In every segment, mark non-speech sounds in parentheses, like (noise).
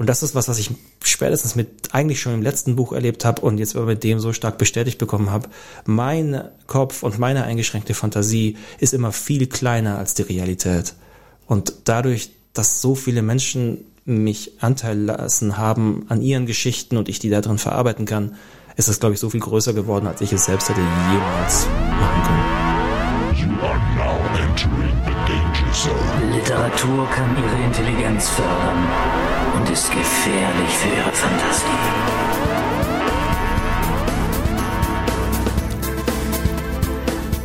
Und das ist was, was ich spätestens mit eigentlich schon im letzten Buch erlebt habe und jetzt aber mit dem so stark bestätigt bekommen habe. Mein Kopf und meine eingeschränkte Fantasie ist immer viel kleiner als die Realität. Und dadurch, dass so viele Menschen mich Anteil lassen haben an ihren Geschichten und ich die da drin verarbeiten kann, ist das, glaube ich, so viel größer geworden, als ich es selbst hätte jemals machen können. You are now entering the danger zone. Literatur kann ihre Intelligenz fördern und ist gefährlich für ihre Fantasie.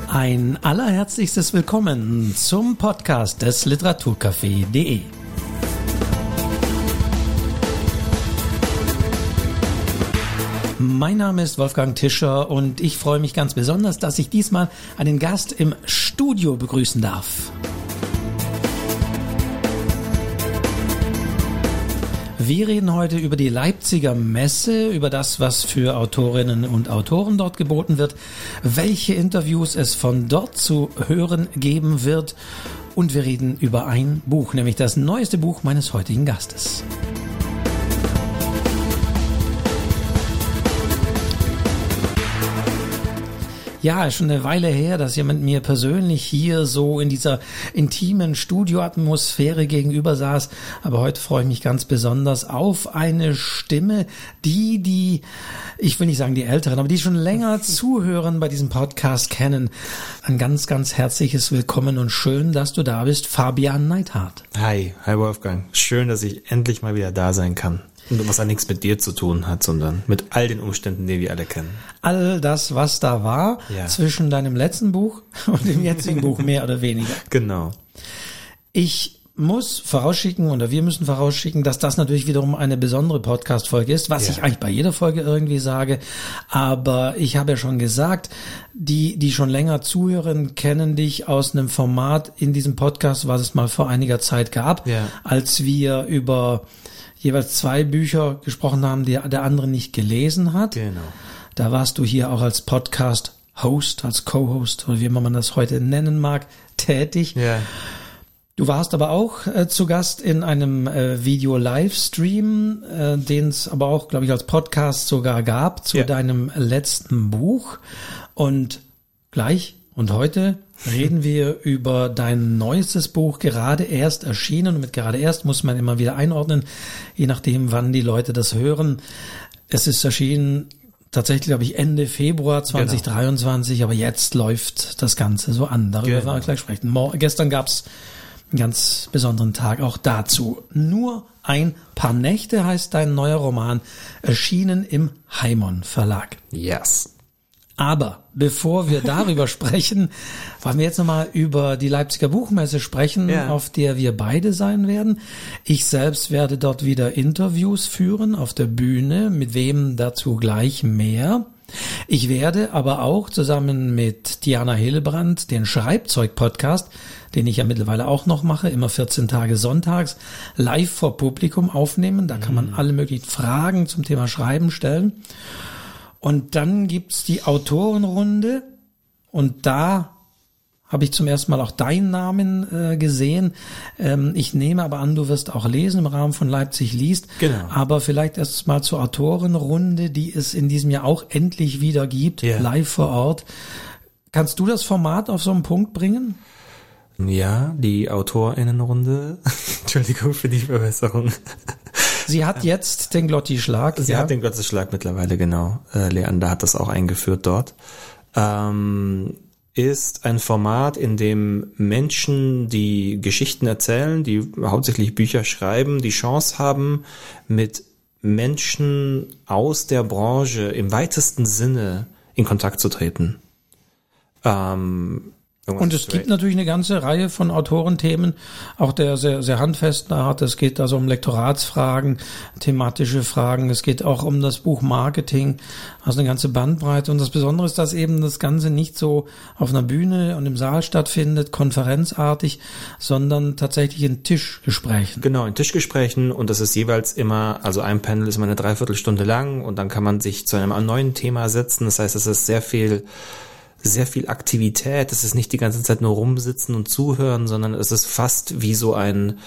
Ein allerherzlichstes Willkommen zum Podcast des Literaturcafé.de. Mein Name ist Wolfgang Tischer und ich freue mich ganz besonders, dass ich diesmal einen Gast im Studio begrüßen darf. Wir reden heute über die Leipziger Messe, über das, was für Autorinnen und Autoren dort geboten wird, welche Interviews es von dort zu hören geben wird und wir reden über ein Buch, nämlich das neueste Buch meines heutigen Gastes. Ja, schon eine Weile her, dass jemand mir persönlich hier so in dieser intimen Studioatmosphäre gegenüber saß. Aber heute freue ich mich ganz besonders auf eine Stimme, die die, ich will nicht sagen die Älteren, aber die schon länger (laughs) zuhören bei diesem Podcast kennen. Ein ganz, ganz herzliches Willkommen und schön, dass du da bist, Fabian Neidhardt. Hi, hi Wolfgang. Schön, dass ich endlich mal wieder da sein kann. Und was auch nichts mit dir zu tun hat, sondern mit all den Umständen, die wir alle kennen. All das, was da war, ja. zwischen deinem letzten Buch (laughs) und dem jetzigen Buch, mehr oder weniger. Genau. Ich muss vorausschicken oder wir müssen vorausschicken, dass das natürlich wiederum eine besondere Podcast-Folge ist, was ja. ich eigentlich bei jeder Folge irgendwie sage. Aber ich habe ja schon gesagt, die, die schon länger zuhören, kennen dich aus einem Format in diesem Podcast, was es mal vor einiger Zeit gab, ja. als wir über jeweils zwei Bücher gesprochen haben, die der andere nicht gelesen hat. Genau. Da warst du hier auch als Podcast-Host, als Co-Host oder wie man das heute nennen mag, tätig. Ja. Du warst aber auch äh, zu Gast in einem äh, Video-Livestream, äh, den es aber auch, glaube ich, als Podcast sogar gab zu ja. deinem letzten Buch. Und gleich und heute reden wir über dein neuestes Buch, gerade erst erschienen. Und mit gerade erst muss man immer wieder einordnen, je nachdem, wann die Leute das hören. Es ist erschienen tatsächlich, glaube ich, Ende Februar 2023, genau. aber jetzt läuft das Ganze so an. Darüber genau. werden wir gleich sprechen. Morgen, gestern gab's einen ganz besonderen Tag auch dazu. Nur ein paar Nächte heißt dein neuer Roman, erschienen im Heimon Verlag. Yes. Aber bevor wir darüber (laughs) sprechen, wollen wir jetzt nochmal über die Leipziger Buchmesse sprechen, ja. auf der wir beide sein werden. Ich selbst werde dort wieder Interviews führen auf der Bühne, mit wem dazu gleich mehr. Ich werde aber auch zusammen mit Diana Hillebrand den Schreibzeug-Podcast, den ich ja mittlerweile auch noch mache, immer 14 Tage sonntags, live vor Publikum aufnehmen. Da kann man mhm. alle möglichen Fragen zum Thema Schreiben stellen. Und dann gibt's die Autorenrunde und da habe ich zum ersten Mal auch deinen Namen äh, gesehen. Ähm, ich nehme aber an, du wirst auch lesen im Rahmen von Leipzig liest. Genau. Aber vielleicht erst mal zur Autorenrunde, die es in diesem Jahr auch endlich wieder gibt, yeah. live vor Ort. Kannst du das Format auf so einen Punkt bringen? Ja, die AutorInnenrunde. (laughs) Entschuldigung für die Verbesserung. Sie hat jetzt den Glotti-Schlag. Sie ja. hat den Glotti-Schlag mittlerweile, genau. Äh, Leander hat das auch eingeführt dort. Ähm, ist ein Format, in dem Menschen, die Geschichten erzählen, die hauptsächlich Bücher schreiben, die Chance haben, mit Menschen aus der Branche im weitesten Sinne in Kontakt zu treten. Ähm, und es gibt natürlich eine ganze Reihe von Autorenthemen, auch der sehr, sehr handfesten Art. Es geht also um Lektoratsfragen, thematische Fragen. Es geht auch um das Buch Marketing, also eine ganze Bandbreite. Und das Besondere ist, dass eben das Ganze nicht so auf einer Bühne und im Saal stattfindet, konferenzartig, sondern tatsächlich in Tischgesprächen. Genau, in Tischgesprächen. Und das ist jeweils immer, also ein Panel ist immer eine Dreiviertelstunde lang und dann kann man sich zu einem neuen Thema setzen. Das heißt, es ist sehr viel sehr viel Aktivität. Es ist nicht die ganze Zeit nur rumsitzen und zuhören, sondern es ist fast wie so ein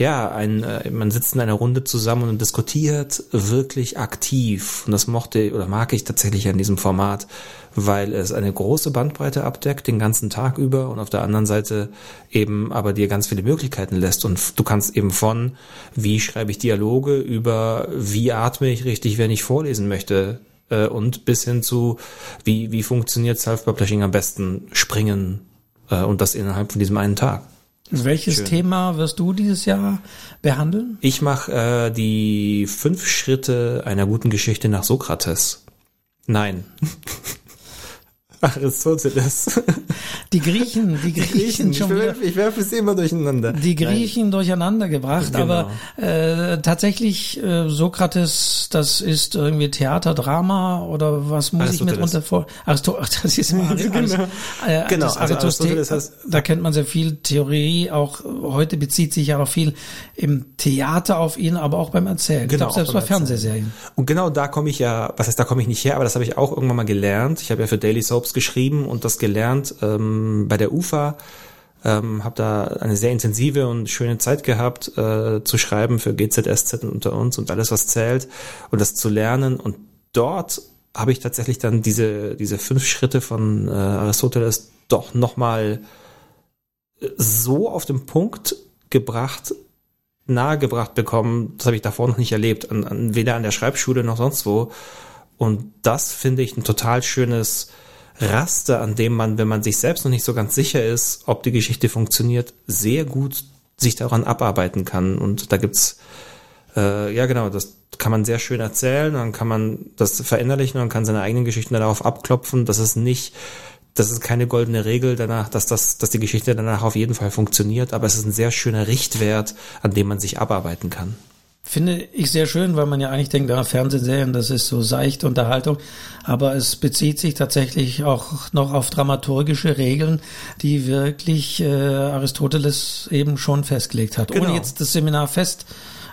ja, ein, äh, man sitzt in einer Runde zusammen und diskutiert wirklich aktiv. Und das mochte oder mag ich tatsächlich an diesem Format, weil es eine große Bandbreite abdeckt, den ganzen Tag über und auf der anderen Seite eben aber dir ganz viele Möglichkeiten lässt. Und du kannst eben von, wie schreibe ich Dialoge, über wie atme ich richtig, wenn ich vorlesen möchte, äh, und bis hin zu, wie, wie funktioniert Self-Publishing am besten springen äh, und das innerhalb von diesem einen Tag. Welches Schön. Thema wirst du dieses Jahr behandeln? Ich mache äh, die fünf Schritte einer guten Geschichte nach Sokrates. Nein. (laughs) Aristoteles. Die Griechen, die Griechen, schon ich, werfe, ich werfe es immer durcheinander. Die Griechen Nein. durcheinander gebracht, genau. aber äh, tatsächlich äh, Sokrates, das ist irgendwie Theater, Drama oder was muss ich mir drunter vor? Aristoteles, das ist (laughs) immer genau. Äh, genau. Das also Aristoteles heißt, da kennt man sehr viel Theorie, auch heute bezieht sich ja noch viel im Theater auf ihn, aber auch beim Erzählen. Genau, ich selbst bei Fernsehserien. Und genau da komme ich ja, was heißt, da komme ich nicht her, aber das habe ich auch irgendwann mal gelernt. Ich habe ja für Daily Soaps Jobs geschrieben und das gelernt ähm, bei der UFA. Ähm, habe da eine sehr intensive und schöne Zeit gehabt äh, zu schreiben für GZSZ unter uns und alles was zählt und das zu lernen. Und dort habe ich tatsächlich dann diese diese fünf Schritte von äh, Aristoteles doch nochmal so auf den Punkt gebracht nahegebracht bekommen. Das habe ich davor noch nicht erlebt an, an weder an der Schreibschule noch sonst wo. Und das finde ich ein total schönes Raster, an dem man, wenn man sich selbst noch nicht so ganz sicher ist, ob die Geschichte funktioniert, sehr gut sich daran abarbeiten kann. Und da gibt's äh, ja genau, das kann man sehr schön erzählen, dann kann man das verinnerlichen und kann seine eigenen Geschichten darauf abklopfen. Das ist nicht, das ist keine goldene Regel danach, dass das, dass die Geschichte danach auf jeden Fall funktioniert, aber es ist ein sehr schöner Richtwert, an dem man sich abarbeiten kann. Finde ich sehr schön, weil man ja eigentlich denkt, ah, Fernsehserien, das ist so seichte Unterhaltung. Aber es bezieht sich tatsächlich auch noch auf dramaturgische Regeln, die wirklich äh, Aristoteles eben schon festgelegt hat. Genau. Ohne jetzt das Seminar fest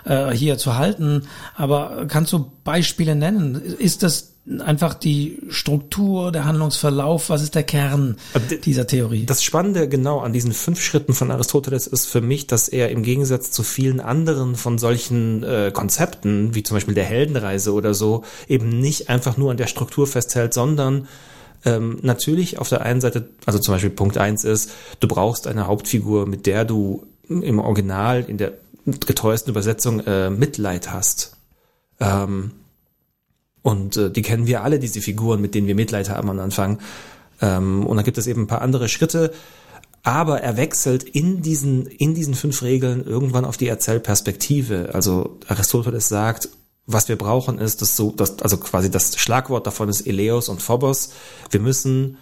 äh, hier zu halten. Aber kannst du Beispiele nennen? Ist das einfach die Struktur, der Handlungsverlauf, was ist der Kern dieser Theorie? Das Spannende genau an diesen fünf Schritten von Aristoteles ist für mich, dass er im Gegensatz zu vielen anderen von solchen äh, Konzepten, wie zum Beispiel der Heldenreise oder so, eben nicht einfach nur an der Struktur festhält, sondern ähm, natürlich auf der einen Seite, also zum Beispiel Punkt eins ist, du brauchst eine Hauptfigur, mit der du im Original, in der getreuesten Übersetzung äh, Mitleid hast. Ähm, und äh, die kennen wir alle, diese Figuren, mit denen wir Mitleid haben am Anfang. Ähm, und dann gibt es eben ein paar andere Schritte. Aber er wechselt in diesen, in diesen fünf Regeln irgendwann auf die Erzählperspektive. Also Aristoteles sagt, was wir brauchen ist, dass so, dass, also quasi das Schlagwort davon ist Eleos und Phobos. Wir müssen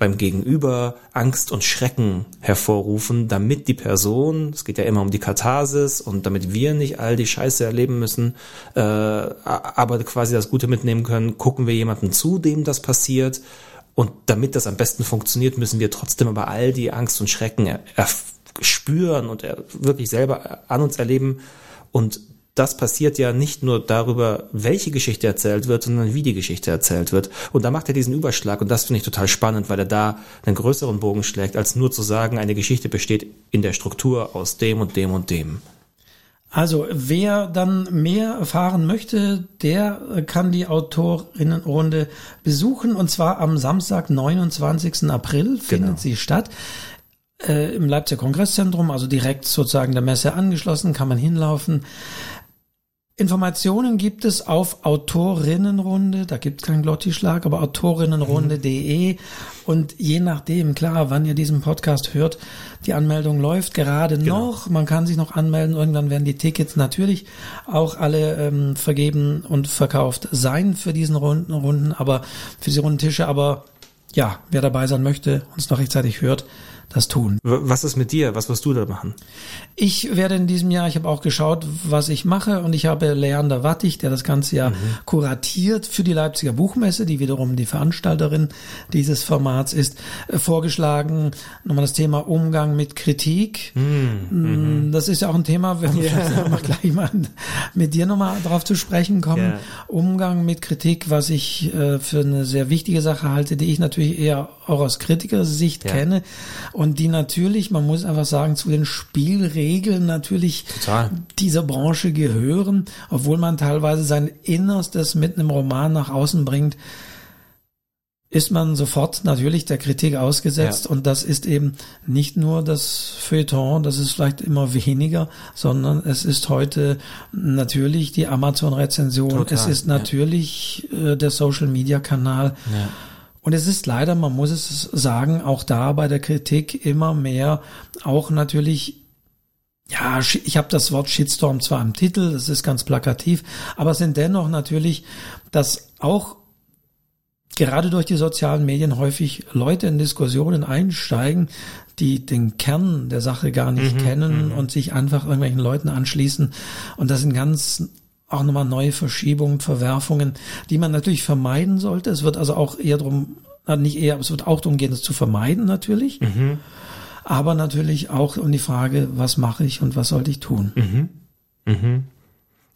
beim Gegenüber Angst und Schrecken hervorrufen, damit die Person, es geht ja immer um die Katharsis und damit wir nicht all die Scheiße erleben müssen, äh, aber quasi das Gute mitnehmen können, gucken wir jemandem zu, dem das passiert. Und damit das am besten funktioniert, müssen wir trotzdem aber all die Angst und Schrecken spüren und wirklich selber an uns erleben. Und das passiert ja nicht nur darüber, welche Geschichte erzählt wird, sondern wie die Geschichte erzählt wird. Und da macht er diesen Überschlag und das finde ich total spannend, weil er da einen größeren Bogen schlägt, als nur zu sagen, eine Geschichte besteht in der Struktur aus dem und dem und dem. Also wer dann mehr erfahren möchte, der kann die Autorinnenrunde besuchen und zwar am Samstag, 29. April findet genau. sie statt äh, im Leipziger Kongresszentrum, also direkt sozusagen der Messe angeschlossen, kann man hinlaufen. Informationen gibt es auf Autorinnenrunde, da gibt es keinen Glottischlag, aber autorinnenrunde.de und je nachdem, klar, wann ihr diesen Podcast hört, die Anmeldung läuft gerade genau. noch, man kann sich noch anmelden, irgendwann werden die Tickets natürlich auch alle ähm, vergeben und verkauft sein für diesen Runden, Runden, aber für diese runden Tische, aber ja, wer dabei sein möchte, uns noch rechtzeitig hört, das tun. Was ist mit dir? Was wirst du da machen? Ich werde in diesem Jahr, ich habe auch geschaut, was ich mache und ich habe Leander Wattig, der das ganze Jahr mhm. kuratiert für die Leipziger Buchmesse, die wiederum die Veranstalterin dieses Formats ist, äh, vorgeschlagen. Nochmal das Thema Umgang mit Kritik. Mhm. Mm, das ist ja auch ein Thema, (laughs) wenn wir mal gleich mal mit dir nochmal drauf zu sprechen kommen. Yeah. Umgang mit Kritik, was ich äh, für eine sehr wichtige Sache halte, die ich natürlich eher auch aus Kritikersicht yeah. kenne und die natürlich, man muss einfach sagen, zu den Spielregeln natürlich Total. dieser Branche gehören, obwohl man teilweise sein Innerstes mit einem Roman nach außen bringt, ist man sofort natürlich der Kritik ausgesetzt Ja. und das ist eben nicht nur das Feuilleton, das ist vielleicht immer weniger, sondern es ist heute natürlich die Amazon-Rezension, es ist ja. natürlich äh, der Social-Media-Kanal Ja. Und es ist leider, man muss es sagen, auch da bei der Kritik immer mehr auch natürlich ja, ich habe das Wort Shitstorm zwar im Titel, das ist ganz plakativ, aber es sind dennoch natürlich, dass auch gerade durch die sozialen Medien häufig Leute in Diskussionen einsteigen, die den Kern der Sache gar nicht kennen und sich einfach irgendwelchen Leuten anschließen. Und das sind ganz auch nochmal neue Verschiebungen, Verwerfungen, die man natürlich vermeiden sollte. Es wird also auch eher drum, nicht eher, aber es wird auch darum gehen, das zu vermeiden natürlich. Aber natürlich auch um die Frage, was mache ich und was sollte ich tun?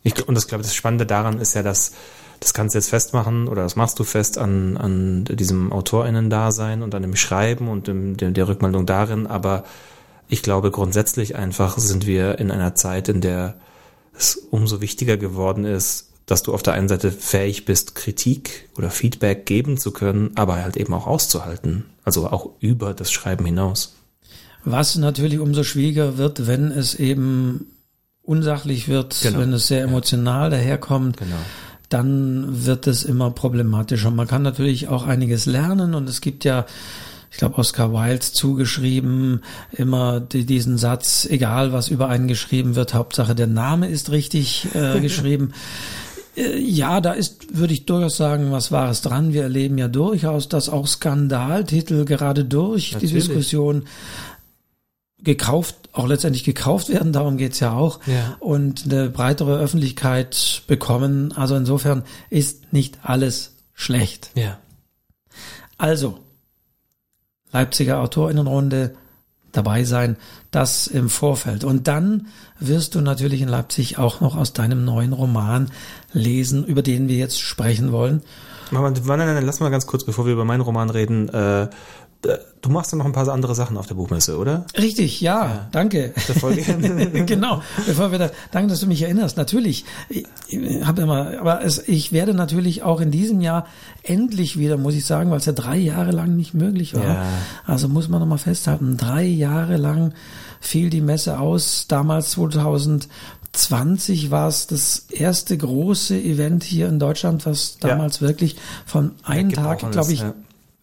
Ich, und das glaube das Spannende daran ist ja, dass das kannst du jetzt festmachen oder das machst du fest an, an diesem AutorInnen-Dasein und an dem Schreiben und dem, dem, der Rückmeldung darin, aber ich glaube grundsätzlich einfach sind wir in einer Zeit, in der es umso wichtiger geworden ist, dass du auf der einen Seite fähig bist, Kritik oder Feedback geben zu können, aber halt eben auch auszuhalten. Also auch über das Schreiben hinaus. Was natürlich umso schwieriger wird, wenn es eben unsachlich wird, Genau. wenn es sehr emotional daherkommt. Genau. dann wird es immer problematischer. Man kann natürlich auch einiges lernen und es gibt ja, ich glaube, Oscar Wilde zugeschrieben, immer die, diesen Satz, egal was über einen geschrieben wird, Hauptsache der Name ist richtig äh, geschrieben. (laughs) Äh, Ja, da ist, würde ich durchaus sagen, was Wahres dran. Wir erleben ja durchaus, dass auch Skandaltitel gerade durch die Natürlich. Diskussion gekauft, auch letztendlich gekauft werden, darum geht's ja auch, Ja. und eine breitere Öffentlichkeit bekommen. Also insofern ist nicht alles schlecht. Ja. Also, Leipziger Autorinnenrunde dabei sein, das im Vorfeld. Und dann wirst du natürlich in Leipzig auch noch aus deinem neuen Roman lesen, über den wir jetzt sprechen wollen. Nein, nein, lass mal ganz kurz, bevor wir über meinen Roman reden. Äh, du machst ja noch ein paar andere Sachen auf der Buchmesse, oder? Richtig, ja, danke. Der Folge. (laughs) genau, bevor wir da, danke, dass du mich erinnerst. Natürlich, ich, ich habe immer, aber es, ich werde natürlich auch in diesem Jahr endlich wieder, muss ich sagen, weil es ja drei Jahre lang nicht möglich war. Ja. Also muss man nochmal festhalten, drei Jahre lang fiel die Messe aus. Damals 2020 war es das erste große Event hier in Deutschland, was Ja. damals wirklich von einem Tag, glaube ich, ja.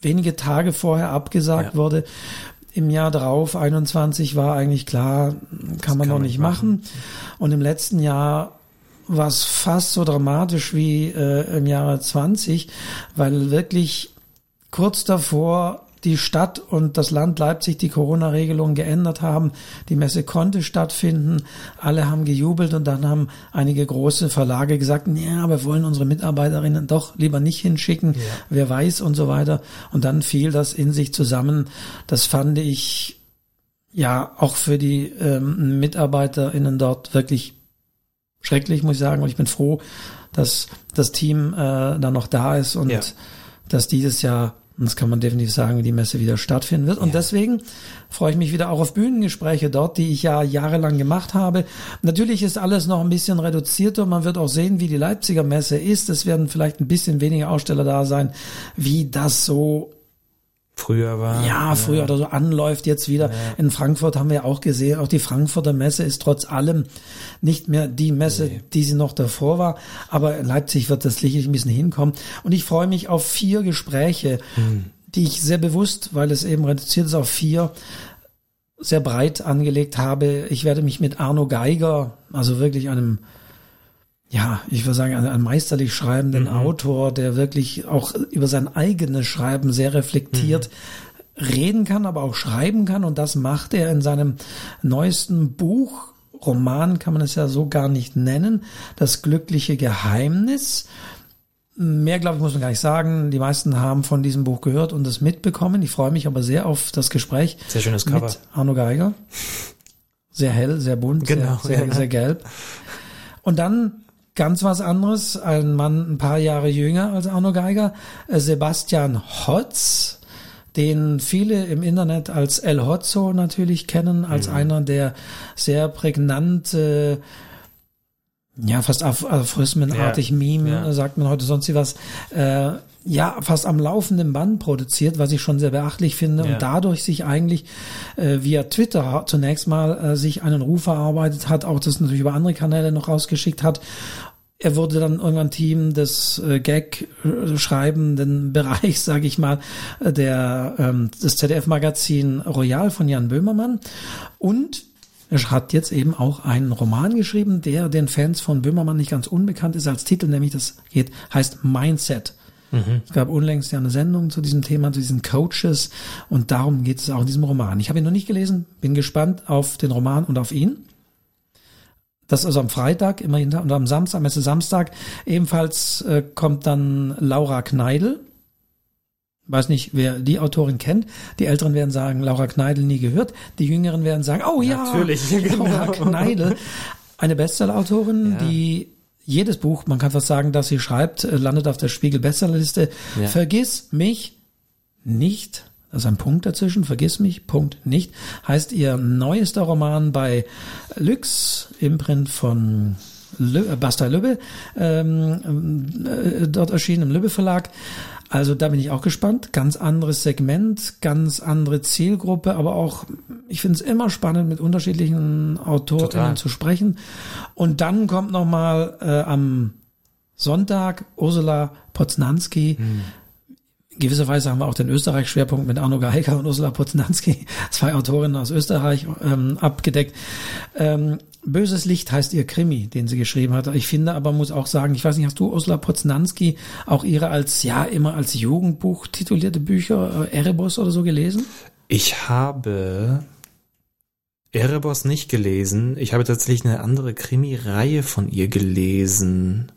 Wenige Tage vorher abgesagt Ja. wurde. Im Jahr drauf, 21, war eigentlich klar, kann man kann noch nicht nicht machen. Und im letzten Jahr war es fast so dramatisch wie äh, im Jahre 20, weil wirklich kurz davor die Stadt und das Land Leipzig die Corona-Regelung geändert haben. Die Messe konnte stattfinden. Alle haben gejubelt und dann haben einige große Verlage gesagt, ja, wir wollen unsere Mitarbeiterinnen doch lieber nicht hinschicken. Wer weiß und so weiter. Und dann fiel das in sich zusammen. Das fand ich ja auch für die ähm, MitarbeiterInnen dort wirklich schrecklich, muss ich sagen. Und ich bin froh, dass das Team äh, da noch da ist und Ja. dass dieses Jahr, und das kann man definitiv sagen, die Messe wieder stattfinden wird. Und Ja. deswegen freue ich mich wieder auch auf Bühnengespräche dort, die ich ja jahrelang gemacht habe. Natürlich ist alles noch ein bisschen reduzierter. Man wird auch sehen, wie die Leipziger Messe ist. Es werden vielleicht ein bisschen weniger Aussteller da sein, wie das so Früher war. ja, früher oder so anläuft jetzt wieder. In Frankfurt haben wir ja auch gesehen, auch die Frankfurter Messe ist trotz allem nicht mehr die Messe, die sie noch davor war. Aber in Leipzig wird das sicherlich ein bisschen hinkommen. Und ich freue mich auf vier Gespräche, die ich sehr bewusst, weil es eben reduziert ist auf vier, sehr breit angelegt habe. Ich werde mich mit Arno Geiger, also wirklich einem ja, ich würde sagen, ein, meisterlich schreibenden Autor, der wirklich auch über sein eigenes Schreiben sehr reflektiert reden kann, aber auch schreiben kann. Und das macht er in seinem neuesten Buch. Roman kann man es ja so gar nicht nennen. Das glückliche Geheimnis. Mehr, glaube ich, muss man gar nicht sagen. Die meisten haben von diesem Buch gehört und es mitbekommen. Ich freue mich aber sehr auf das Gespräch Sehr schönes Cover. mit Arno Geiger. Sehr hell, sehr bunt, Genau, sehr, sehr, ja. sehr gelb. Und dann ganz was anderes, ein Mann ein paar Jahre jünger als Arno Geiger, äh, Sebastian Hotz, den viele im Internet als El Hotzo natürlich kennen, als mhm. einer der sehr prägnante ja, fast aphorismenartig ja, Meme, ja. sagt man heute sonst was, äh, ja, fast am laufenden Band produziert, was ich schon sehr beachtlich finde ja. und dadurch sich eigentlich äh, via Twitter zunächst mal äh, sich einen Ruf erarbeitet hat, auch das natürlich über andere Kanäle noch rausgeschickt hat er wurde dann irgendwann Team des äh, Gag-schreibenden (laughs) Bereichs, sage ich mal, äh, der ähm, des ZDF-Magazin Royal von Jan Böhmermann und er hat jetzt eben auch einen Roman geschrieben, der den Fans von Böhmermann nicht ganz unbekannt ist als Titel, nämlich das geht, heißt Mindset. Mhm. Es gab unlängst ja eine Sendung zu diesem Thema, zu diesen Coaches und darum geht es auch in diesem Roman. Ich habe ihn noch nicht gelesen, bin gespannt auf den Roman und auf ihn. Das ist also am Freitag, immerhin, und am Samstag, Messe Samstag, ebenfalls äh, kommt dann Laura Kneidel, weiß nicht, wer die Autorin kennt. Die Älteren werden sagen, Laura Kneidel nie gehört. Die Jüngeren werden sagen, oh ja, Natürlich, (laughs) Laura genau. Kneidel. Eine Bestsellerautorin, ja. die jedes Buch, man kann fast sagen, dass sie schreibt, äh, landet auf der Spiegel Bestsellerliste. Ja. Vergiss mich nicht. Das ist ein Punkt dazwischen, vergiss mich, Punkt nicht. Heißt ihr neuester Roman bei Lux, Imprint von Lü äh, Basta Lübbe, ähm, äh, dort erschienen im Lübbe Verlag. Also da bin ich auch gespannt. Ganz anderes Segment, ganz andere Zielgruppe, aber auch, ich finde es immer spannend, mit unterschiedlichen Autorinnen zu sprechen. Und dann kommt nochmal äh, am Sonntag Ursula Poznanski. Hm. Gewisserweise haben wir auch den Österreich-Schwerpunkt mit Arno Geiger und Ursula Poznanski, (laughs) zwei Autorinnen aus Österreich, ähm, abgedeckt. Ähm, Böses Licht heißt ihr Krimi, den sie geschrieben hat. Ich finde aber, muss auch sagen, ich weiß nicht, hast du Ursula Poznanski auch ihre als, ja, immer als Jugendbuch titulierte Bücher, äh, Erebos oder so gelesen? Ich habe Erebos nicht gelesen. Ich habe tatsächlich eine andere Krimi-Reihe von ihr gelesen.